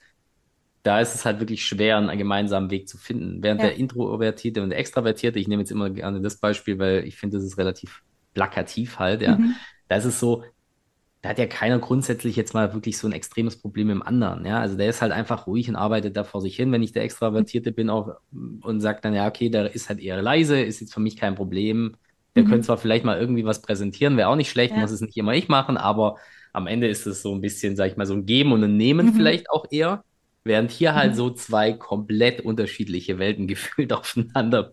da ist es halt wirklich schwer, einen gemeinsamen Weg zu finden. Während ja. der Introvertierte und der Extravertierte, ich nehme jetzt immer gerne das Beispiel, weil ich finde, das ist relativ plakativ halt, ja. Mhm. Da ist es so, da hat ja keiner grundsätzlich jetzt mal wirklich so ein extremes Problem im anderen, ja. Also der ist halt einfach ruhig und arbeitet da vor sich hin, wenn ich der Extravertierte bin auch und sagt dann, ja, okay, der ist halt eher leise, ist jetzt für mich kein Problem der mhm. könnte zwar vielleicht mal irgendwie was präsentieren, wäre auch nicht schlecht, ja. muss es nicht immer ich machen, aber am Ende ist es so ein bisschen, sag ich mal, so ein Geben und ein Nehmen mhm. vielleicht auch eher. Während hier halt mhm. so zwei komplett unterschiedliche Welten gefühlt aufeinander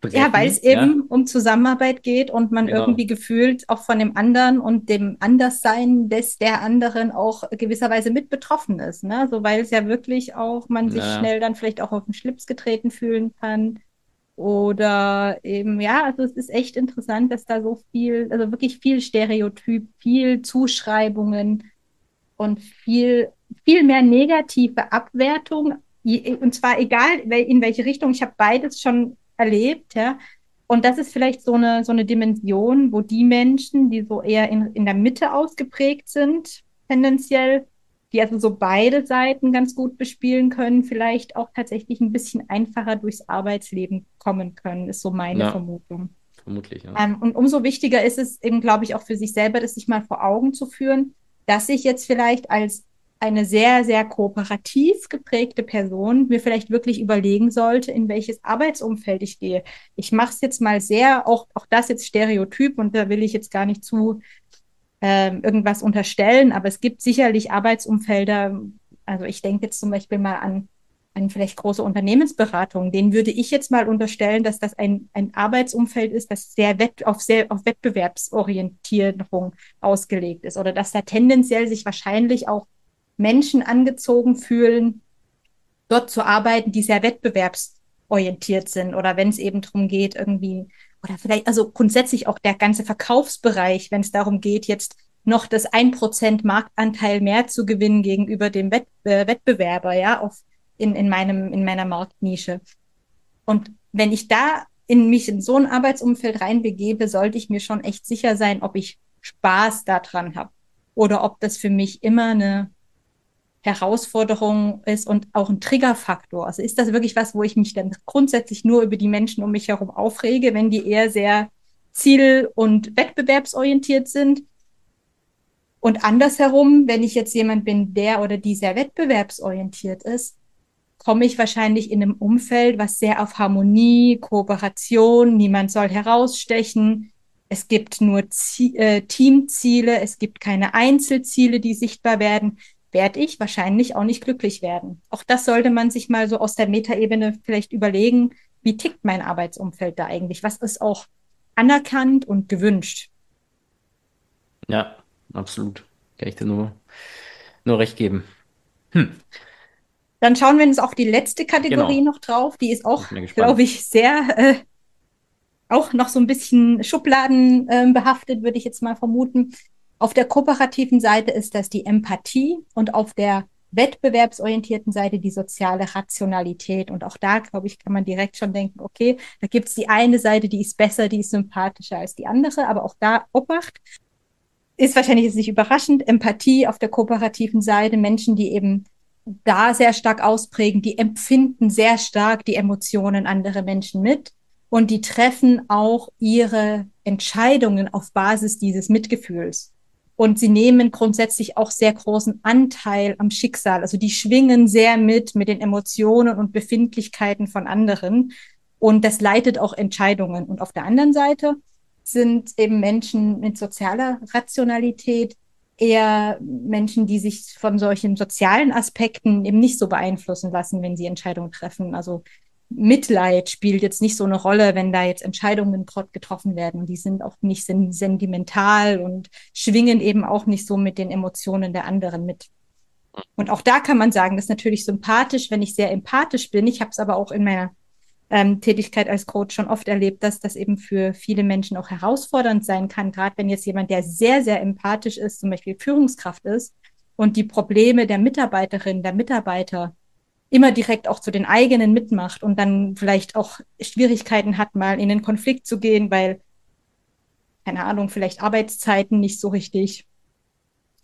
Brechen, ja, weil es ja. eben um Zusammenarbeit geht und man genau. irgendwie gefühlt auch von dem anderen und dem Anderssein des der anderen auch gewisserweise mit betroffen ist. Ne? So, weil es ja wirklich auch man sich ja. schnell dann vielleicht auch auf den Schlips getreten fühlen kann. Oder eben, ja, also es ist echt interessant, dass da so viel, also wirklich viel Stereotyp, viel Zuschreibungen und viel, viel mehr negative Abwertung. Und zwar egal, in welche Richtung. Ich habe beides schon erlebt, ja. Und das ist vielleicht so eine, so eine Dimension, wo die Menschen, die so eher in, in der Mitte ausgeprägt sind, tendenziell die also so beide Seiten ganz gut bespielen können, vielleicht auch tatsächlich ein bisschen einfacher durchs Arbeitsleben kommen können, ist so meine ja, Vermutung. Vermutlich, ja. Ähm, und umso wichtiger ist es eben, glaube ich, auch für sich selber, das sich mal vor Augen zu führen, dass ich jetzt vielleicht als eine sehr, sehr kooperativ geprägte Person mir vielleicht wirklich überlegen sollte, in welches Arbeitsumfeld ich gehe. Ich mache es jetzt mal sehr, auch, auch das jetzt Stereotyp und da will ich jetzt gar nicht zu ähm, irgendwas unterstellen, aber es gibt sicherlich Arbeitsumfelder, also ich denke jetzt zum Beispiel mal an, an vielleicht große Unternehmensberatungen, denen würde ich jetzt mal unterstellen, dass das ein, ein Arbeitsumfeld ist, das sehr wett, auf, sehr auf Wettbewerbsorientierung ausgelegt ist oder dass da tendenziell sich wahrscheinlich auch Menschen angezogen fühlen, dort zu arbeiten, die sehr wettbewerbsorientiert sind oder wenn es eben darum geht, irgendwie oder vielleicht, also grundsätzlich auch der ganze Verkaufsbereich, wenn es darum geht, jetzt noch das ein Prozent Marktanteil mehr zu gewinnen gegenüber dem Wett, äh, Wettbewerber, ja, auf, in, in meinem, in meiner Marktnische. Und wenn ich da in mich in so ein Arbeitsumfeld reinbegebe, sollte ich mir schon echt sicher sein, ob ich Spaß daran habe oder ob das für mich immer eine Herausforderung ist und auch ein Triggerfaktor. Also ist das wirklich was, wo ich mich dann grundsätzlich nur über die Menschen um mich herum aufrege, wenn die eher sehr ziel- und wettbewerbsorientiert sind? Und andersherum, wenn ich jetzt jemand bin, der oder die sehr wettbewerbsorientiert ist, komme ich wahrscheinlich in einem Umfeld, was sehr auf Harmonie, Kooperation, niemand soll herausstechen. Es gibt nur Zie äh, Teamziele, es gibt keine Einzelziele, die sichtbar werden werde ich wahrscheinlich auch nicht glücklich werden. Auch das sollte man sich mal so aus der Metaebene vielleicht überlegen, wie tickt mein Arbeitsumfeld da eigentlich? Was ist auch anerkannt und gewünscht? Ja, absolut. Kann ich dir nur, nur recht geben. Hm. Dann schauen wir uns auch die letzte Kategorie genau. noch drauf. Die ist auch, glaube ich, sehr äh, auch noch so ein bisschen Schubladen äh, behaftet, würde ich jetzt mal vermuten. Auf der kooperativen Seite ist das die Empathie und auf der wettbewerbsorientierten Seite die soziale Rationalität. Und auch da, glaube ich, kann man direkt schon denken, okay, da gibt es die eine Seite, die ist besser, die ist sympathischer als die andere, aber auch da Obacht. Ist wahrscheinlich jetzt nicht überraschend. Empathie auf der kooperativen Seite, Menschen, die eben da sehr stark ausprägen, die empfinden sehr stark die Emotionen anderer Menschen mit und die treffen auch ihre Entscheidungen auf Basis dieses Mitgefühls. Und sie nehmen grundsätzlich auch sehr großen Anteil am Schicksal. Also die schwingen sehr mit, mit den Emotionen und Befindlichkeiten von anderen. Und das leitet auch Entscheidungen. Und auf der anderen Seite sind eben Menschen mit sozialer Rationalität eher Menschen, die sich von solchen sozialen Aspekten eben nicht so beeinflussen lassen, wenn sie Entscheidungen treffen. Also Mitleid spielt jetzt nicht so eine Rolle, wenn da jetzt Entscheidungen getroffen werden. Die sind auch nicht sentimental und schwingen eben auch nicht so mit den Emotionen der anderen mit. Und auch da kann man sagen, das ist natürlich sympathisch, wenn ich sehr empathisch bin. Ich habe es aber auch in meiner ähm, Tätigkeit als Coach schon oft erlebt, dass das eben für viele Menschen auch herausfordernd sein kann, gerade wenn jetzt jemand, der sehr, sehr empathisch ist, zum Beispiel Führungskraft ist und die Probleme der Mitarbeiterin, der Mitarbeiter immer direkt auch zu den eigenen mitmacht und dann vielleicht auch Schwierigkeiten hat, mal in den Konflikt zu gehen, weil, keine Ahnung, vielleicht Arbeitszeiten nicht so richtig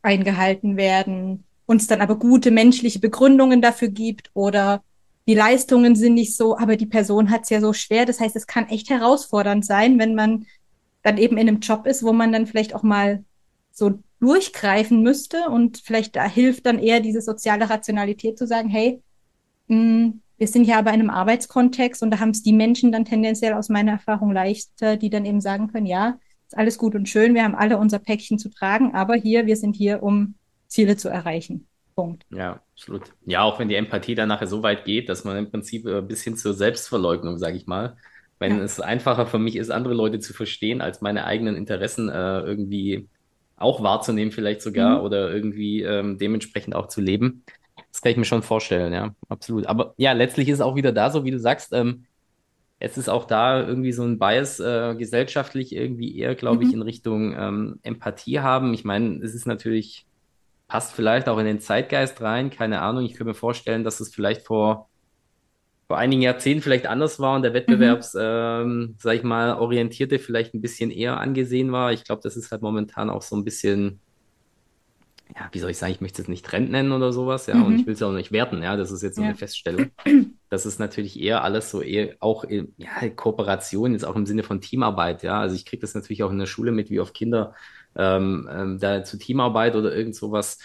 eingehalten werden, uns dann aber gute menschliche Begründungen dafür gibt oder die Leistungen sind nicht so, aber die Person hat es ja so schwer. Das heißt, es kann echt herausfordernd sein, wenn man dann eben in einem Job ist, wo man dann vielleicht auch mal so durchgreifen müsste und vielleicht da hilft dann eher diese soziale Rationalität zu sagen, hey, wir sind ja aber in einem Arbeitskontext und da haben es die Menschen dann tendenziell aus meiner Erfahrung leichter, die dann eben sagen können, ja, ist alles gut und schön, wir haben alle unser Päckchen zu tragen, aber hier, wir sind hier, um Ziele zu erreichen. Punkt. Ja, absolut. Ja, auch wenn die Empathie dann nachher so weit geht, dass man im Prinzip ein bisschen zur Selbstverleugnung, sage ich mal, wenn ja. es einfacher für mich ist, andere Leute zu verstehen, als meine eigenen Interessen äh, irgendwie auch wahrzunehmen, vielleicht sogar, mhm. oder irgendwie ähm, dementsprechend auch zu leben. Das kann ich mir schon vorstellen, ja, absolut. Aber ja, letztlich ist es auch wieder da, so wie du sagst, ähm, es ist auch da irgendwie so ein Bias äh, gesellschaftlich irgendwie eher, glaube mhm. ich, in Richtung ähm, Empathie haben. Ich meine, es ist natürlich passt vielleicht auch in den Zeitgeist rein, keine Ahnung. Ich könnte mir vorstellen, dass es vielleicht vor, vor einigen Jahrzehnten vielleicht anders war und der Wettbewerbs, mhm. ähm, sag ich mal, orientierte vielleicht ein bisschen eher angesehen war. Ich glaube, das ist halt momentan auch so ein bisschen, ja, wie soll ich sagen, ich möchte es nicht Trend nennen oder sowas, ja, mhm. und ich will es auch nicht werten, ja, das ist jetzt so ja. eine Feststellung. Das ist natürlich eher alles so eher auch in, ja, Kooperation, jetzt auch im Sinne von Teamarbeit, ja. Also ich kriege das natürlich auch in der Schule mit, wie oft Kinder ähm, ähm, da zu Teamarbeit oder irgend sowas,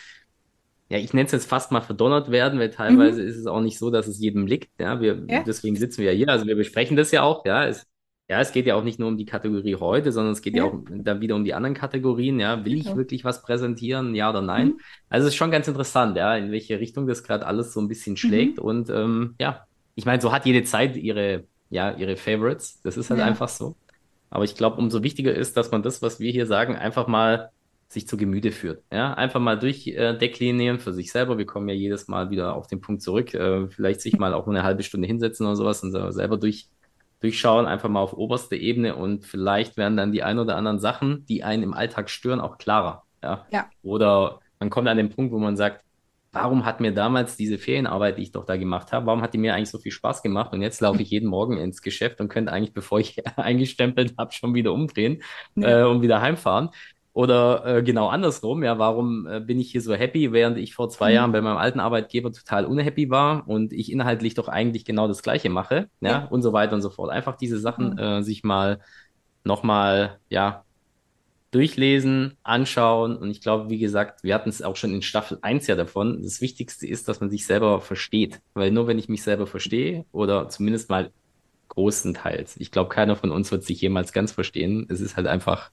ja, ich nenne es jetzt fast mal verdonnert werden, weil teilweise mhm. ist es auch nicht so, dass es jedem liegt. Ja, wir, ja. deswegen sitzen wir ja hier. Also wir besprechen das ja auch. Ja, es, ja, es geht ja auch nicht nur um die Kategorie heute, sondern es geht ja, ja auch dann wieder um die anderen Kategorien. Ja, will ich genau. wirklich was präsentieren? Ja oder nein? Mhm. Also es ist schon ganz interessant, ja, in welche Richtung das gerade alles so ein bisschen schlägt. Mhm. Und ähm, ja, ich meine, so hat jede Zeit ihre, ja, ihre Favorites. Das ist halt ja. einfach so. Aber ich glaube, umso wichtiger ist, dass man das, was wir hier sagen, einfach mal sich zu Gemüte führt. Ja, einfach mal durchdeklinieren äh, für sich selber. Wir kommen ja jedes Mal wieder auf den Punkt zurück. Äh, vielleicht sich mal auch eine halbe Stunde hinsetzen oder sowas und selber durch, durchschauen, einfach mal auf oberste Ebene und vielleicht werden dann die ein oder anderen Sachen, die einen im Alltag stören, auch klarer. Ja. ja. Oder man kommt an den Punkt, wo man sagt, warum hat mir damals diese Ferienarbeit, die ich doch da gemacht habe, warum hat die mir eigentlich so viel Spaß gemacht? Und jetzt laufe ich jeden Morgen ins Geschäft und könnte eigentlich, bevor ich eingestempelt habe, schon wieder umdrehen ja. äh, und wieder heimfahren. Oder äh, genau andersrum, ja, warum äh, bin ich hier so happy, während ich vor zwei mhm. Jahren bei meinem alten Arbeitgeber total unhappy war und ich inhaltlich doch eigentlich genau das Gleiche mache, ja, ja. und so weiter und so fort. Einfach diese Sachen mhm. äh, sich mal nochmal, ja, durchlesen, anschauen. Und ich glaube, wie gesagt, wir hatten es auch schon in Staffel 1 ja davon. Das Wichtigste ist, dass man sich selber versteht. Weil nur wenn ich mich selber verstehe, oder zumindest mal großenteils, ich glaube, keiner von uns wird sich jemals ganz verstehen. Es ist halt einfach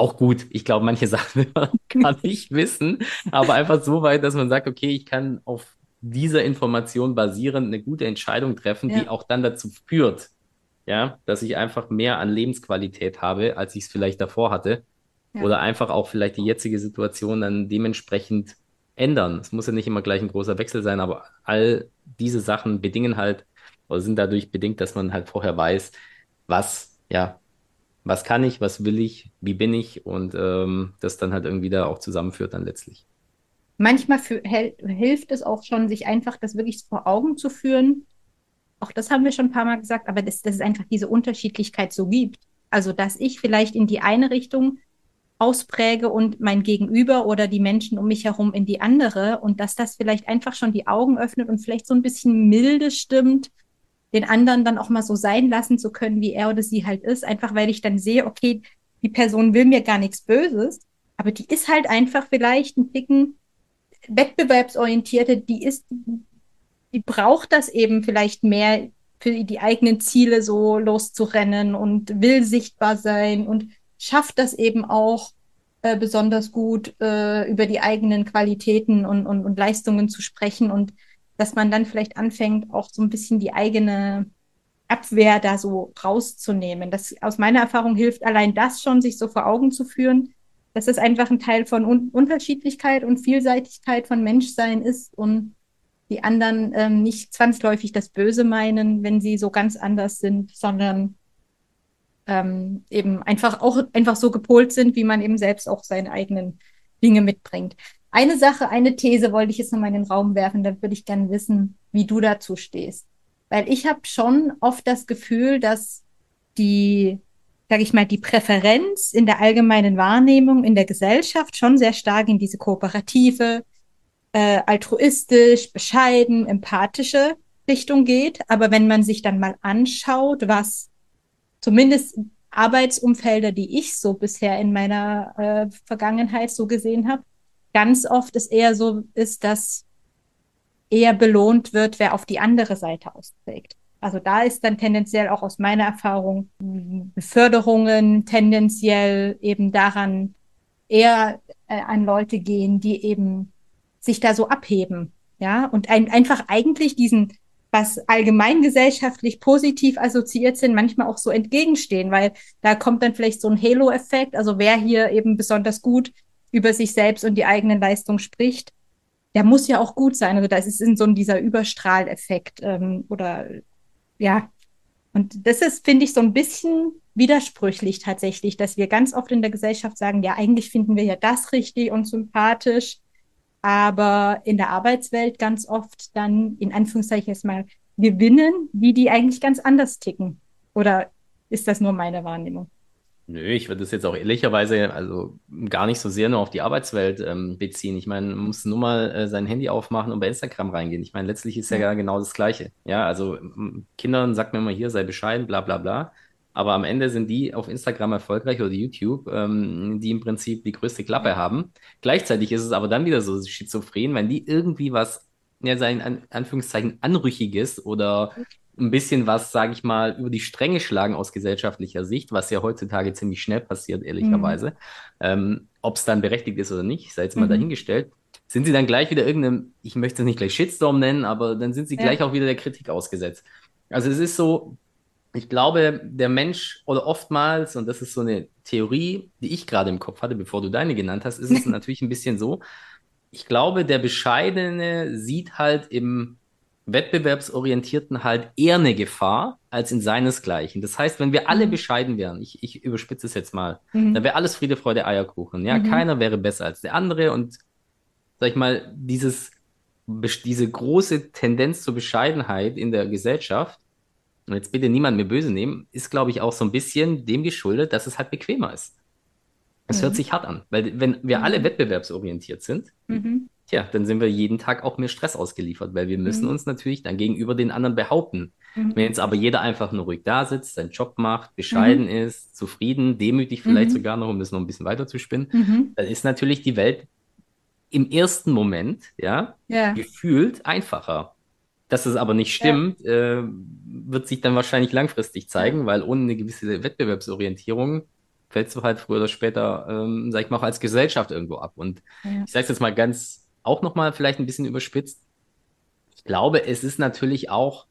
auch gut. Ich glaube, manche Sachen kann ich wissen, aber einfach so weit, dass man sagt, okay, ich kann auf dieser Information basierend eine gute Entscheidung treffen, ja. die auch dann dazu führt, ja, dass ich einfach mehr an Lebensqualität habe, als ich es vielleicht davor hatte. Ja. Oder einfach auch vielleicht die jetzige Situation dann dementsprechend ändern. Es muss ja nicht immer gleich ein großer Wechsel sein, aber all diese Sachen bedingen halt oder sind dadurch bedingt, dass man halt vorher weiß, was, ja, was kann ich, was will ich, wie bin ich und ähm, das dann halt irgendwie da auch zusammenführt dann letztlich. Manchmal für, hilft es auch schon, sich einfach das wirklich vor Augen zu führen, auch das haben wir schon ein paar Mal gesagt, aber dass, dass es einfach diese Unterschiedlichkeit so gibt. Also, dass ich vielleicht in die eine Richtung auspräge und mein Gegenüber oder die Menschen um mich herum in die andere und dass das vielleicht einfach schon die Augen öffnet und vielleicht so ein bisschen milde stimmt, den anderen dann auch mal so sein lassen zu können, wie er oder sie halt ist, einfach weil ich dann sehe, okay, die Person will mir gar nichts Böses, aber die ist halt einfach vielleicht ein Ticken wettbewerbsorientierte, die ist die braucht das eben vielleicht mehr für die eigenen Ziele so loszurennen und will sichtbar sein und schafft das eben auch äh, besonders gut, äh, über die eigenen Qualitäten und, und, und Leistungen zu sprechen und dass man dann vielleicht anfängt, auch so ein bisschen die eigene Abwehr da so rauszunehmen. Das aus meiner Erfahrung hilft allein das schon, sich so vor Augen zu führen, dass es einfach ein Teil von Un Unterschiedlichkeit und Vielseitigkeit von Menschsein ist und die anderen ähm, nicht zwangsläufig das Böse meinen, wenn sie so ganz anders sind, sondern ähm, eben einfach auch einfach so gepolt sind, wie man eben selbst auch seine eigenen Dinge mitbringt. Eine Sache, eine These wollte ich jetzt nochmal in den Raum werfen, da würde ich gerne wissen, wie du dazu stehst. Weil ich habe schon oft das Gefühl, dass die, sage ich mal, die Präferenz in der allgemeinen Wahrnehmung in der Gesellschaft schon sehr stark in diese kooperative, äh, altruistisch, bescheiden, empathische Richtung geht. Aber wenn man sich dann mal anschaut, was zumindest Arbeitsumfelder, die ich so bisher in meiner äh, Vergangenheit so gesehen habe, ganz oft es eher so ist, dass eher belohnt wird, wer auf die andere Seite austrägt. Also da ist dann tendenziell auch aus meiner Erfahrung Beförderungen tendenziell eben daran eher äh, an Leute gehen, die eben sich da so abheben. Ja, und ein, einfach eigentlich diesen, was allgemeingesellschaftlich positiv assoziiert sind, manchmal auch so entgegenstehen, weil da kommt dann vielleicht so ein Halo-Effekt. Also wer hier eben besonders gut über sich selbst und die eigenen Leistungen spricht, der muss ja auch gut sein. Also das ist in so dieser Überstrahleffekt ähm, oder ja. Und das ist, finde ich, so ein bisschen widersprüchlich tatsächlich, dass wir ganz oft in der Gesellschaft sagen, ja, eigentlich finden wir ja das richtig und sympathisch, aber in der Arbeitswelt ganz oft dann in Anführungszeichen jetzt mal gewinnen, die die eigentlich ganz anders ticken. Oder ist das nur meine Wahrnehmung? Nö, ich würde das jetzt auch ehrlicherweise also gar nicht so sehr nur auf die Arbeitswelt ähm, beziehen. Ich meine, man muss nur mal äh, sein Handy aufmachen und bei Instagram reingehen. Ich meine, letztlich ist ja, ja genau das Gleiche. Ja, also Kindern sagt man immer hier, sei bescheiden, bla bla bla. Aber am Ende sind die auf Instagram erfolgreich oder YouTube, ähm, die im Prinzip die größte Klappe haben. Gleichzeitig ist es aber dann wieder so schizophren, wenn die irgendwie was, ja, sein An Anführungszeichen Anrüchiges oder ein bisschen was, sage ich mal, über die Stränge schlagen aus gesellschaftlicher Sicht, was ja heutzutage ziemlich schnell passiert, ehrlicherweise. Mhm. Ähm, Ob es dann berechtigt ist oder nicht, sei jetzt mal mhm. dahingestellt. Sind sie dann gleich wieder irgendeinem, ich möchte es nicht gleich Shitstorm nennen, aber dann sind sie ja. gleich auch wieder der Kritik ausgesetzt. Also es ist so, ich glaube, der Mensch oder oftmals, und das ist so eine Theorie, die ich gerade im Kopf hatte, bevor du deine genannt hast, ist es natürlich ein bisschen so. Ich glaube, der Bescheidene sieht halt im Wettbewerbsorientierten halt eher eine Gefahr als in seinesgleichen. Das heißt, wenn wir alle mhm. bescheiden wären, ich, ich überspitze es jetzt mal, mhm. dann wäre alles Friede, Freude, Eierkuchen. Ja, mhm. keiner wäre besser als der andere und sag ich mal, dieses, diese große Tendenz zur Bescheidenheit in der Gesellschaft, und jetzt bitte niemand mir böse nehmen, ist, glaube ich, auch so ein bisschen dem geschuldet, dass es halt bequemer ist. Es hört mhm. sich hart an, weil wenn wir alle mhm. wettbewerbsorientiert sind, mhm. Tja, dann sind wir jeden Tag auch mehr Stress ausgeliefert, weil wir müssen mhm. uns natürlich dann gegenüber den anderen behaupten. Mhm. Wenn jetzt aber jeder einfach nur ruhig da sitzt, seinen Job macht, bescheiden mhm. ist, zufrieden, demütig vielleicht mhm. sogar noch, um das noch ein bisschen weiter zu spinnen, mhm. dann ist natürlich die Welt im ersten Moment, ja, ja. gefühlt einfacher. Dass es aber nicht stimmt, ja. äh, wird sich dann wahrscheinlich langfristig zeigen, weil ohne eine gewisse Wettbewerbsorientierung fällst du halt früher oder später, ähm, sag ich mal, auch als Gesellschaft irgendwo ab. Und ja. ich sage es jetzt mal ganz auch nochmal vielleicht ein bisschen überspitzt. Ich glaube, es ist natürlich auch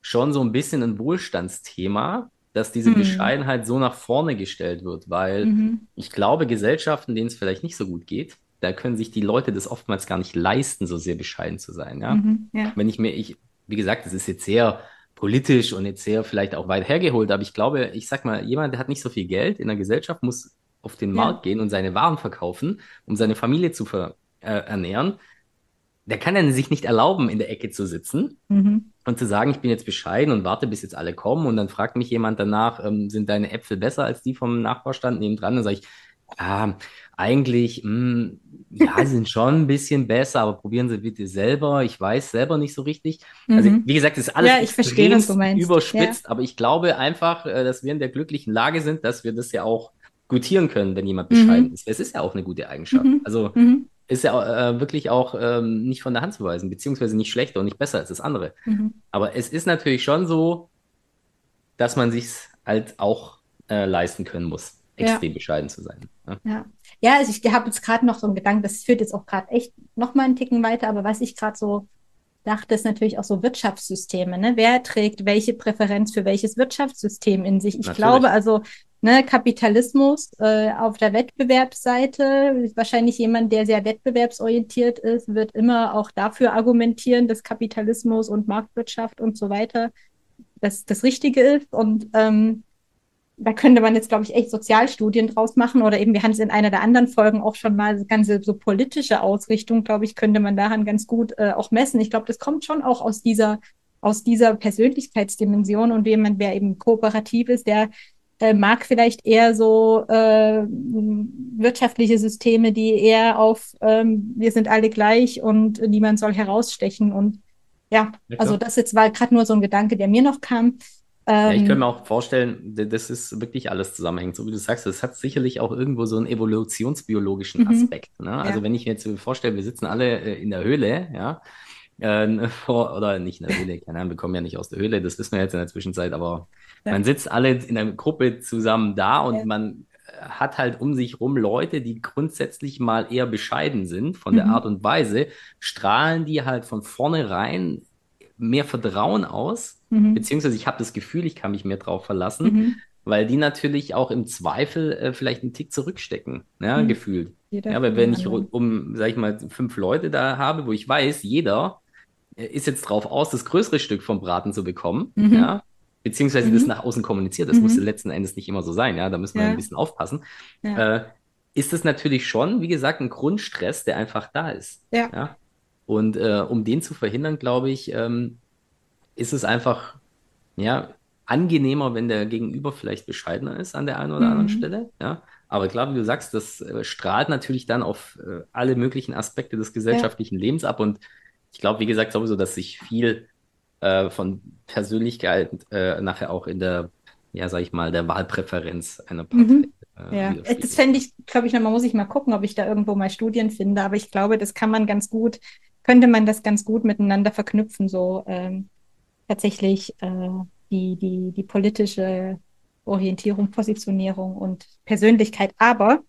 schon so ein bisschen ein Wohlstandsthema, dass diese mhm. Bescheidenheit so nach vorne gestellt wird, weil mhm. ich glaube, Gesellschaften, denen es vielleicht nicht so gut geht, da können sich die Leute das oftmals gar nicht leisten, so sehr bescheiden zu sein. Ja? Mhm, ja. Wenn ich mir, ich, wie gesagt, das ist jetzt sehr politisch und jetzt sehr vielleicht auch weit hergeholt, aber ich glaube, ich sag mal, jemand, der hat nicht so viel Geld in der Gesellschaft, muss auf den ja. Markt gehen und seine Waren verkaufen, um seine Familie zu ver äh, ernähren, der kann dann sich nicht erlauben, in der Ecke zu sitzen mhm. und zu sagen, ich bin jetzt bescheiden und warte, bis jetzt alle kommen. Und dann fragt mich jemand danach, ähm, sind deine Äpfel besser als die vom Nachbarstand nebendran? Dann sage ich, ja, eigentlich, mh, hm, ja, sind schon ein bisschen besser, aber probieren Sie bitte selber. Ich weiß selber nicht so richtig. Also, mhm. Also, wie gesagt, das ist alles ja, ich verstehe, was du meinst. überspitzt, ja. aber ich glaube einfach, äh, dass wir in der glücklichen Lage sind, dass wir das ja auch gutieren können, wenn jemand bescheiden mhm. ist. Es ist ja auch eine gute Eigenschaft. Mhm. Also, mhm ist ja äh, wirklich auch ähm, nicht von der Hand zu weisen, beziehungsweise nicht schlechter und nicht besser als das andere. Mhm. Aber es ist natürlich schon so, dass man sich halt auch äh, leisten können muss, extrem ja. bescheiden zu sein. Ja, ja. ja also ich habe jetzt gerade noch so einen Gedanken, das führt jetzt auch gerade echt noch mal einen Ticken weiter, aber was ich gerade so dachte, ist natürlich auch so Wirtschaftssysteme. Ne? Wer trägt welche Präferenz für welches Wirtschaftssystem in sich? Ich natürlich. glaube also, ne, Kapitalismus äh, auf der Wettbewerbsseite, wahrscheinlich jemand, der sehr wettbewerbsorientiert ist, wird immer auch dafür argumentieren, dass Kapitalismus und Marktwirtschaft und so weiter das, das Richtige ist. Und ähm, da könnte man jetzt, glaube ich, echt Sozialstudien draus machen oder eben, wir haben es in einer der anderen Folgen auch schon mal, das ganze so politische Ausrichtung, glaube ich, könnte man daran ganz gut äh, auch messen. Ich glaube, das kommt schon auch aus dieser, aus dieser Persönlichkeitsdimension und jemand, wer eben kooperativ ist, der äh, mag vielleicht eher so äh, wirtschaftliche Systeme, die eher auf ähm, wir sind alle gleich und niemand soll herausstechen. Und ja, ja also das jetzt war gerade nur so ein Gedanke, der mir noch kam. ja, ich könnte mir auch vorstellen, das ist wirklich alles zusammenhängend. So wie du sagst, das hat sicherlich auch irgendwo so einen evolutionsbiologischen mhm. Aspekt. Ne? Also ja. wenn ich mir jetzt vorstelle, wir sitzen alle äh, in der Höhle, ja, äh, vor, oder nicht in der Höhle, keine Ahnung, wir kommen ja nicht aus der Höhle, das wissen wir jetzt in der Zwischenzeit, aber ja. man sitzt alle in einer Gruppe zusammen da und ja. man hat halt um sich rum Leute, die grundsätzlich mal eher bescheiden sind von mhm. der Art und Weise, strahlen die halt von vornherein mehr Vertrauen aus, mhm. beziehungsweise ich habe das Gefühl, ich kann mich mehr drauf verlassen, mhm. weil die natürlich auch im Zweifel äh, vielleicht einen Tick zurückstecken, ja, mhm. gefühlt. Jeder ja, aber wenn ich um, sag ich mal, fünf Leute da habe, wo ich weiß, jeder ist jetzt drauf aus, das größere Stück vom Braten zu bekommen, mhm. ja, beziehungsweise mhm. das nach außen kommuniziert. Das mhm. muss letzten Endes nicht immer so sein, ja, da müssen wir ja. ein bisschen aufpassen. Ja. Äh, ist es natürlich schon, wie gesagt, ein Grundstress, der einfach da ist. Ja. ja? Und äh, um den zu verhindern, glaube ich, ähm, ist es einfach, ja, angenehmer, wenn der Gegenüber vielleicht bescheidener ist an der einen oder mhm. anderen Stelle, ja. Aber klar, wie du sagst, das äh, strahlt natürlich dann auf äh, alle möglichen Aspekte des gesellschaftlichen Lebens ab und ich glaube, wie gesagt, sowieso, dass sich viel äh, von Persönlichkeit äh, nachher auch in der, ja, sag ich mal, der Wahlpräferenz einer Partei. Mhm. Äh, ja, das fände ich, glaube ich, nochmal, muss ich mal gucken, ob ich da irgendwo mal Studien finde, aber ich glaube, das kann man ganz gut, könnte man das ganz gut miteinander verknüpfen, so ähm, tatsächlich äh, die, die, die politische Orientierung, Positionierung und Persönlichkeit. Aber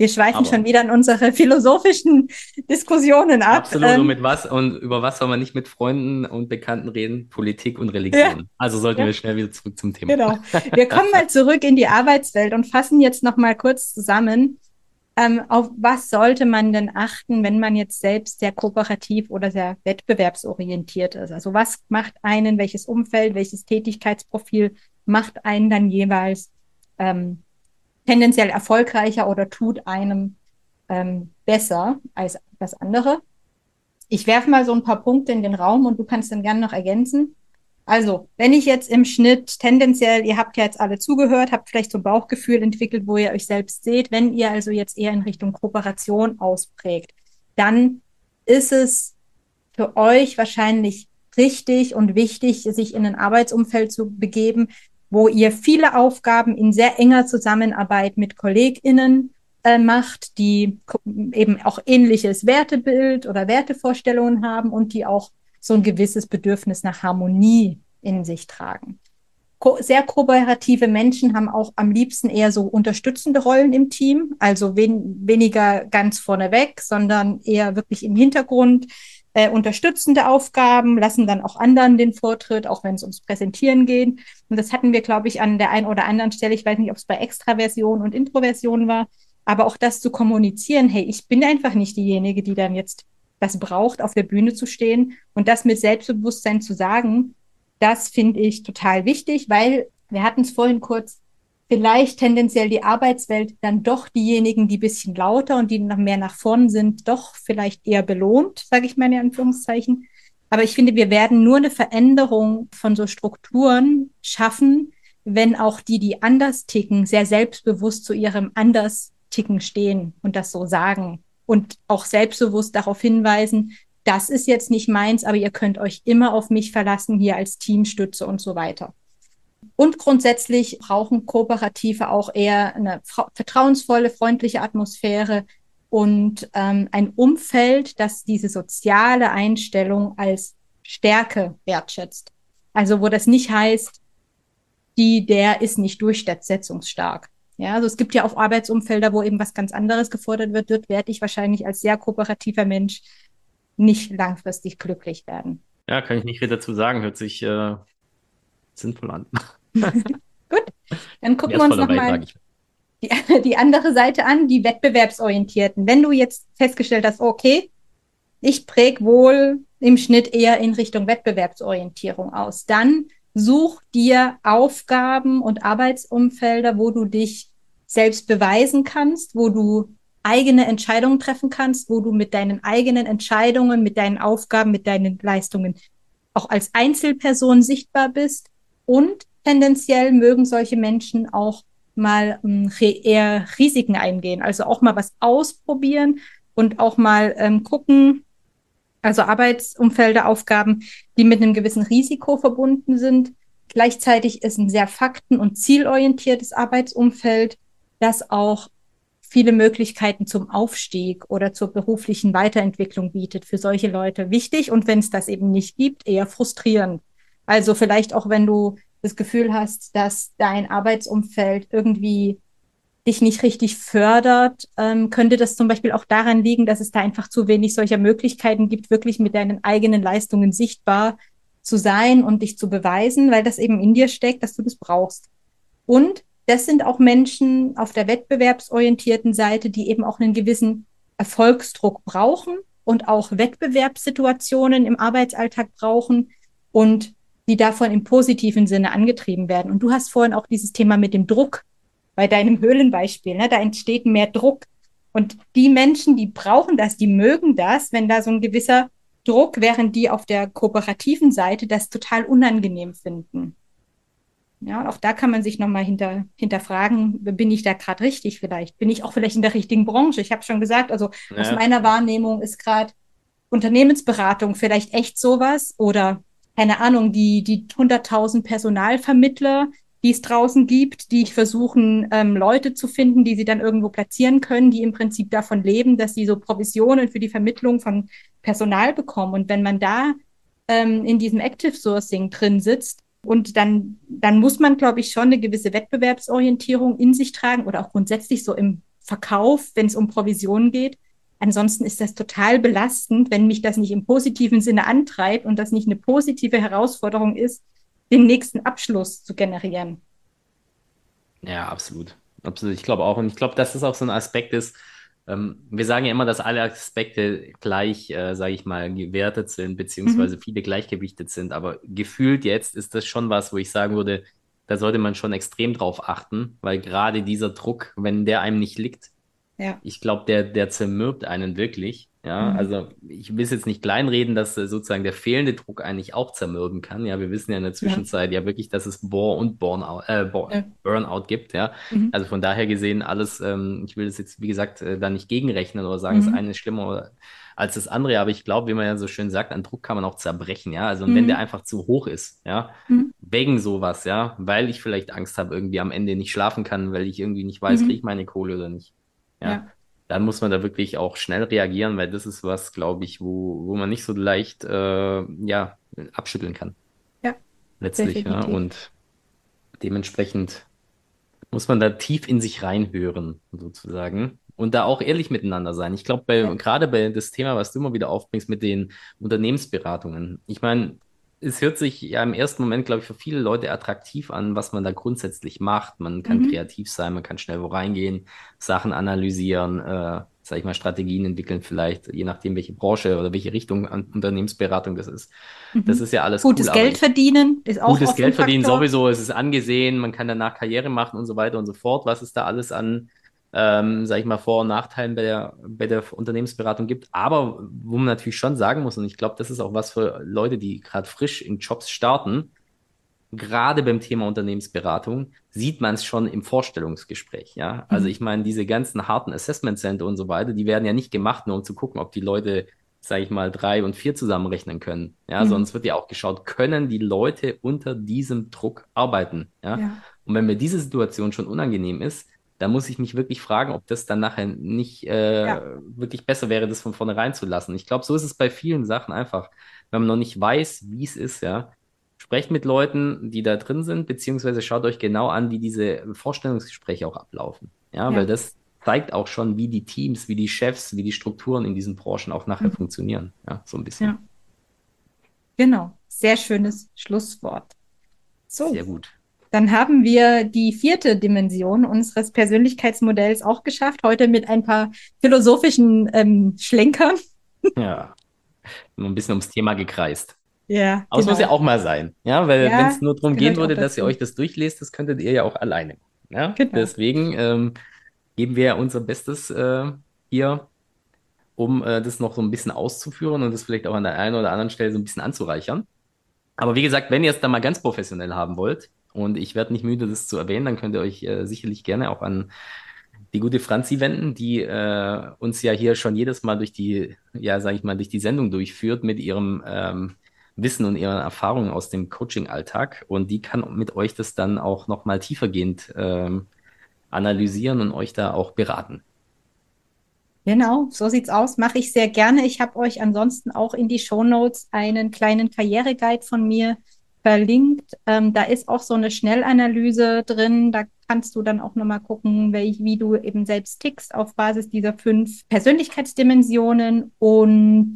wir schweifen Aber schon wieder in unsere philosophischen Diskussionen ab. Absolut, ähm, und mit was und über was soll man nicht mit Freunden und Bekannten reden? Politik und Religion. Ja. Also sollten ja. wir schnell wieder zurück zum Thema. Genau. Wir kommen mal zurück in die Arbeitswelt und fassen jetzt noch mal kurz zusammen. Ähm, auf was sollte man denn achten, wenn man jetzt selbst sehr kooperativ oder sehr wettbewerbsorientiert ist? Also was macht einen, welches Umfeld, welches Tätigkeitsprofil macht einen dann jeweils ähm, tendenziell erfolgreicher oder tut einem ähm, besser als das andere. Ich werfe mal so ein paar Punkte in den Raum und du kannst dann gerne noch ergänzen. Also, wenn ich jetzt im Schnitt tendenziell, ihr habt ja jetzt alle zugehört, habt vielleicht so ein Bauchgefühl entwickelt, wo ihr euch selbst seht, wenn ihr also jetzt eher in Richtung Kooperation ausprägt, dann ist es für euch wahrscheinlich richtig und wichtig, sich in ein Arbeitsumfeld zu begeben, wo ihr viele Aufgaben in sehr enger Zusammenarbeit mit KollegInnen äh, macht, die eben auch ähnliches Wertebild oder Wertevorstellungen haben und die auch so ein gewisses Bedürfnis nach Harmonie in sich tragen. Ko sehr kooperative Menschen haben auch am liebsten eher so unterstützende Rollen im Team, also wen weniger ganz vorneweg, sondern eher wirklich im Hintergrund, äh, unterstützende Aufgaben, lassen dann auch anderen den Vortritt, auch wenn es ums Präsentieren geht. Und das hatten wir, glaube ich, an der einen oder anderen Stelle, ich weiß nicht, ob es bei Extraversion und Introversion war, aber auch das zu kommunizieren, hey, ich bin einfach nicht diejenige, die dann jetzt das braucht, auf der Bühne zu stehen und das mit Selbstbewusstsein zu sagen, das finde ich total wichtig, weil wir hatten es vorhin kurz, vielleicht tendenziell die Arbeitswelt dann doch diejenigen, die bisschen lauter und die noch mehr nach vorn sind, doch vielleicht eher belohnt, sage ich mal in Anführungszeichen. Aber ich finde, wir werden nur eine Veränderung von so Strukturen schaffen, wenn auch die, die anders ticken, sehr selbstbewusst zu ihrem anders ticken stehen und das so sagen und auch selbstbewusst darauf hinweisen, das ist jetzt nicht meins, aber ihr könnt euch immer auf mich verlassen hier als Teamstütze und so weiter. Und grundsätzlich brauchen Kooperative auch eher eine vertrauensvolle, freundliche Atmosphäre, und ähm, ein Umfeld, das diese soziale Einstellung als Stärke wertschätzt. Also wo das nicht heißt, die, der ist nicht durchsetzungsstark. Ja, also es gibt ja auch Arbeitsumfelder, wo eben was ganz anderes gefordert wird. Dort werde ich wahrscheinlich als sehr kooperativer Mensch nicht langfristig glücklich werden. Ja, kann ich nicht viel dazu sagen. Hört sich äh, sinnvoll an. Gut, dann gucken wir uns nochmal die, die andere Seite an, die wettbewerbsorientierten. Wenn du jetzt festgestellt hast, okay, ich präge wohl im Schnitt eher in Richtung Wettbewerbsorientierung aus, dann such dir Aufgaben und Arbeitsumfelder, wo du dich selbst beweisen kannst, wo du eigene Entscheidungen treffen kannst, wo du mit deinen eigenen Entscheidungen, mit deinen Aufgaben, mit deinen Leistungen auch als Einzelperson sichtbar bist. Und tendenziell mögen solche Menschen auch mal ähm, eher Risiken eingehen, also auch mal was ausprobieren und auch mal ähm, gucken, also Arbeitsumfelder, Aufgaben, die mit einem gewissen Risiko verbunden sind. Gleichzeitig ist ein sehr fakten- und zielorientiertes Arbeitsumfeld, das auch viele Möglichkeiten zum Aufstieg oder zur beruflichen Weiterentwicklung bietet für solche Leute wichtig und wenn es das eben nicht gibt, eher frustrierend. Also vielleicht auch, wenn du das Gefühl hast, dass dein Arbeitsumfeld irgendwie dich nicht richtig fördert, ähm, könnte das zum Beispiel auch daran liegen, dass es da einfach zu wenig solcher Möglichkeiten gibt, wirklich mit deinen eigenen Leistungen sichtbar zu sein und dich zu beweisen, weil das eben in dir steckt, dass du das brauchst. Und das sind auch Menschen auf der wettbewerbsorientierten Seite, die eben auch einen gewissen Erfolgsdruck brauchen und auch Wettbewerbssituationen im Arbeitsalltag brauchen und die davon im positiven Sinne angetrieben werden. Und du hast vorhin auch dieses Thema mit dem Druck bei deinem Höhlenbeispiel, ne? da entsteht mehr Druck. Und die Menschen, die brauchen das, die mögen das, wenn da so ein gewisser Druck, während die auf der kooperativen Seite das total unangenehm finden. Ja, auch da kann man sich nochmal hinter, hinterfragen, bin ich da gerade richtig vielleicht? Bin ich auch vielleicht in der richtigen Branche? Ich habe schon gesagt, also ja. aus meiner Wahrnehmung ist gerade Unternehmensberatung vielleicht echt sowas oder keine Ahnung, die, die 100.000 Personalvermittler, die es draußen gibt, die versuchen, ähm, Leute zu finden, die sie dann irgendwo platzieren können, die im Prinzip davon leben, dass sie so Provisionen für die Vermittlung von Personal bekommen. Und wenn man da ähm, in diesem Active Sourcing drin sitzt, und dann, dann muss man, glaube ich, schon eine gewisse Wettbewerbsorientierung in sich tragen oder auch grundsätzlich so im Verkauf, wenn es um Provisionen geht. Ansonsten ist das total belastend, wenn mich das nicht im positiven Sinne antreibt und das nicht eine positive Herausforderung ist, den nächsten Abschluss zu generieren. Ja, absolut. Absolut. Ich glaube auch. Und ich glaube, dass das auch so ein Aspekt ist, ähm, wir sagen ja immer, dass alle Aspekte gleich, äh, sage ich mal, gewertet sind, beziehungsweise mhm. viele gleichgewichtet sind. Aber gefühlt jetzt ist das schon was, wo ich sagen würde, da sollte man schon extrem drauf achten, weil gerade dieser Druck, wenn der einem nicht liegt, ja. ich glaube, der, der zermürbt einen wirklich. Ja, mhm. also ich will es jetzt nicht kleinreden, dass äh, sozusagen der fehlende Druck eigentlich auch zermürben kann. Ja, wir wissen ja in der Zwischenzeit ja, ja wirklich, dass es Bore und Burnout, äh, ja. Burnout gibt. Ja, mhm. also von daher gesehen alles, ähm, ich will das jetzt, wie gesagt, äh, da nicht gegenrechnen oder sagen, mhm. das eine ist schlimmer als das andere. Aber ich glaube, wie man ja so schön sagt, an Druck kann man auch zerbrechen. Ja, also wenn mhm. der einfach zu hoch ist, ja, mhm. wegen sowas, ja, weil ich vielleicht Angst habe, irgendwie am Ende nicht schlafen kann, weil ich irgendwie nicht weiß, mhm. kriege ich meine Kohle oder nicht. Ja. ja dann muss man da wirklich auch schnell reagieren, weil das ist was, glaube ich, wo, wo man nicht so leicht äh, ja, abschütteln kann. Ja. Letztlich, ja. Und dementsprechend muss man da tief in sich reinhören, sozusagen. Und da auch ehrlich miteinander sein. Ich glaube, ja. gerade bei das Thema, was du immer wieder aufbringst mit den Unternehmensberatungen. Ich meine, es hört sich ja im ersten Moment, glaube ich, für viele Leute attraktiv an, was man da grundsätzlich macht. Man kann mhm. kreativ sein, man kann schnell wo reingehen, Sachen analysieren, äh, sag ich mal, Strategien entwickeln, vielleicht, je nachdem, welche Branche oder welche Richtung an Unternehmensberatung das ist. Mhm. Das ist ja alles Gutes cool, Geld verdienen ist auch Gutes Geld verdienen sowieso, es ist angesehen, man kann danach Karriere machen und so weiter und so fort. Was ist da alles an ähm, sage ich mal, Vor- und Nachteilen bei der, bei der Unternehmensberatung gibt. Aber wo man natürlich schon sagen muss, und ich glaube, das ist auch was für Leute, die gerade frisch in Jobs starten, gerade beim Thema Unternehmensberatung sieht man es schon im Vorstellungsgespräch. Ja, also mhm. ich meine, diese ganzen harten Assessment Center und so weiter, die werden ja nicht gemacht, nur um zu gucken, ob die Leute, sage ich mal, drei und vier zusammenrechnen können. Ja, mhm. sonst wird ja auch geschaut, können die Leute unter diesem Druck arbeiten. Ja? ja. Und wenn mir diese Situation schon unangenehm ist, da muss ich mich wirklich fragen, ob das dann nachher nicht äh, ja. wirklich besser wäre, das von vornherein zu lassen. Ich glaube, so ist es bei vielen Sachen einfach. Wenn man noch nicht weiß, wie es ist, ja, sprecht mit Leuten, die da drin sind, beziehungsweise schaut euch genau an, wie diese Vorstellungsgespräche auch ablaufen. Ja, ja. weil das zeigt auch schon, wie die Teams, wie die Chefs, wie die Strukturen in diesen Branchen auch nachher mhm. funktionieren. Ja, so ein bisschen. Ja. Genau, sehr schönes Schlusswort. So. Sehr gut. Dann haben wir die vierte Dimension unseres Persönlichkeitsmodells auch geschafft, heute mit ein paar philosophischen ähm, Schlenkern. Ja, nur ein bisschen ums Thema gekreist. Ja. Aber es genau. muss ja auch mal sein, ja, weil ja, wenn es nur darum gehen würde, dass ihr euch das durchlest, das könntet ihr ja auch alleine. Ja? Genau. Deswegen ähm, geben wir ja unser Bestes äh, hier, um äh, das noch so ein bisschen auszuführen und das vielleicht auch an der einen oder anderen Stelle so ein bisschen anzureichern. Aber wie gesagt, wenn ihr es dann mal ganz professionell haben wollt, und ich werde nicht müde, das zu erwähnen, dann könnt ihr euch äh, sicherlich gerne auch an die gute Franzi wenden, die äh, uns ja hier schon jedes Mal durch die, ja, sage ich mal, durch die Sendung durchführt mit ihrem ähm, Wissen und ihren Erfahrungen aus dem Coaching-Alltag. Und die kann mit euch das dann auch nochmal tiefergehend ähm, analysieren und euch da auch beraten. Genau, so sieht's aus. Mache ich sehr gerne. Ich habe euch ansonsten auch in die Show Notes einen kleinen Karriereguide von mir verlinkt. Ähm, da ist auch so eine Schnellanalyse drin. Da kannst du dann auch nochmal gucken, welch, wie du eben selbst tickst auf Basis dieser fünf Persönlichkeitsdimensionen. Und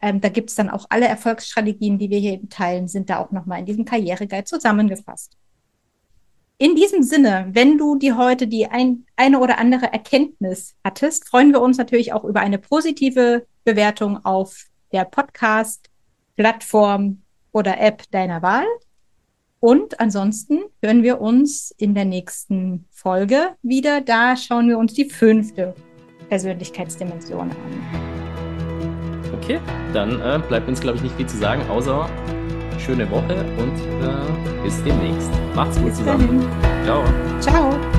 ähm, da gibt's dann auch alle Erfolgsstrategien, die wir hier eben teilen, sind da auch nochmal in diesem Karriereguide zusammengefasst. In diesem Sinne, wenn du dir heute die ein, eine oder andere Erkenntnis hattest, freuen wir uns natürlich auch über eine positive Bewertung auf der Podcast-Plattform oder App deiner Wahl. Und ansonsten hören wir uns in der nächsten Folge wieder. Da schauen wir uns die fünfte Persönlichkeitsdimension an. Okay, dann äh, bleibt uns, glaube ich, nicht viel zu sagen, außer schöne Woche und äh, bis demnächst. Macht's gut bis zusammen. Dahin. Ciao. Ciao.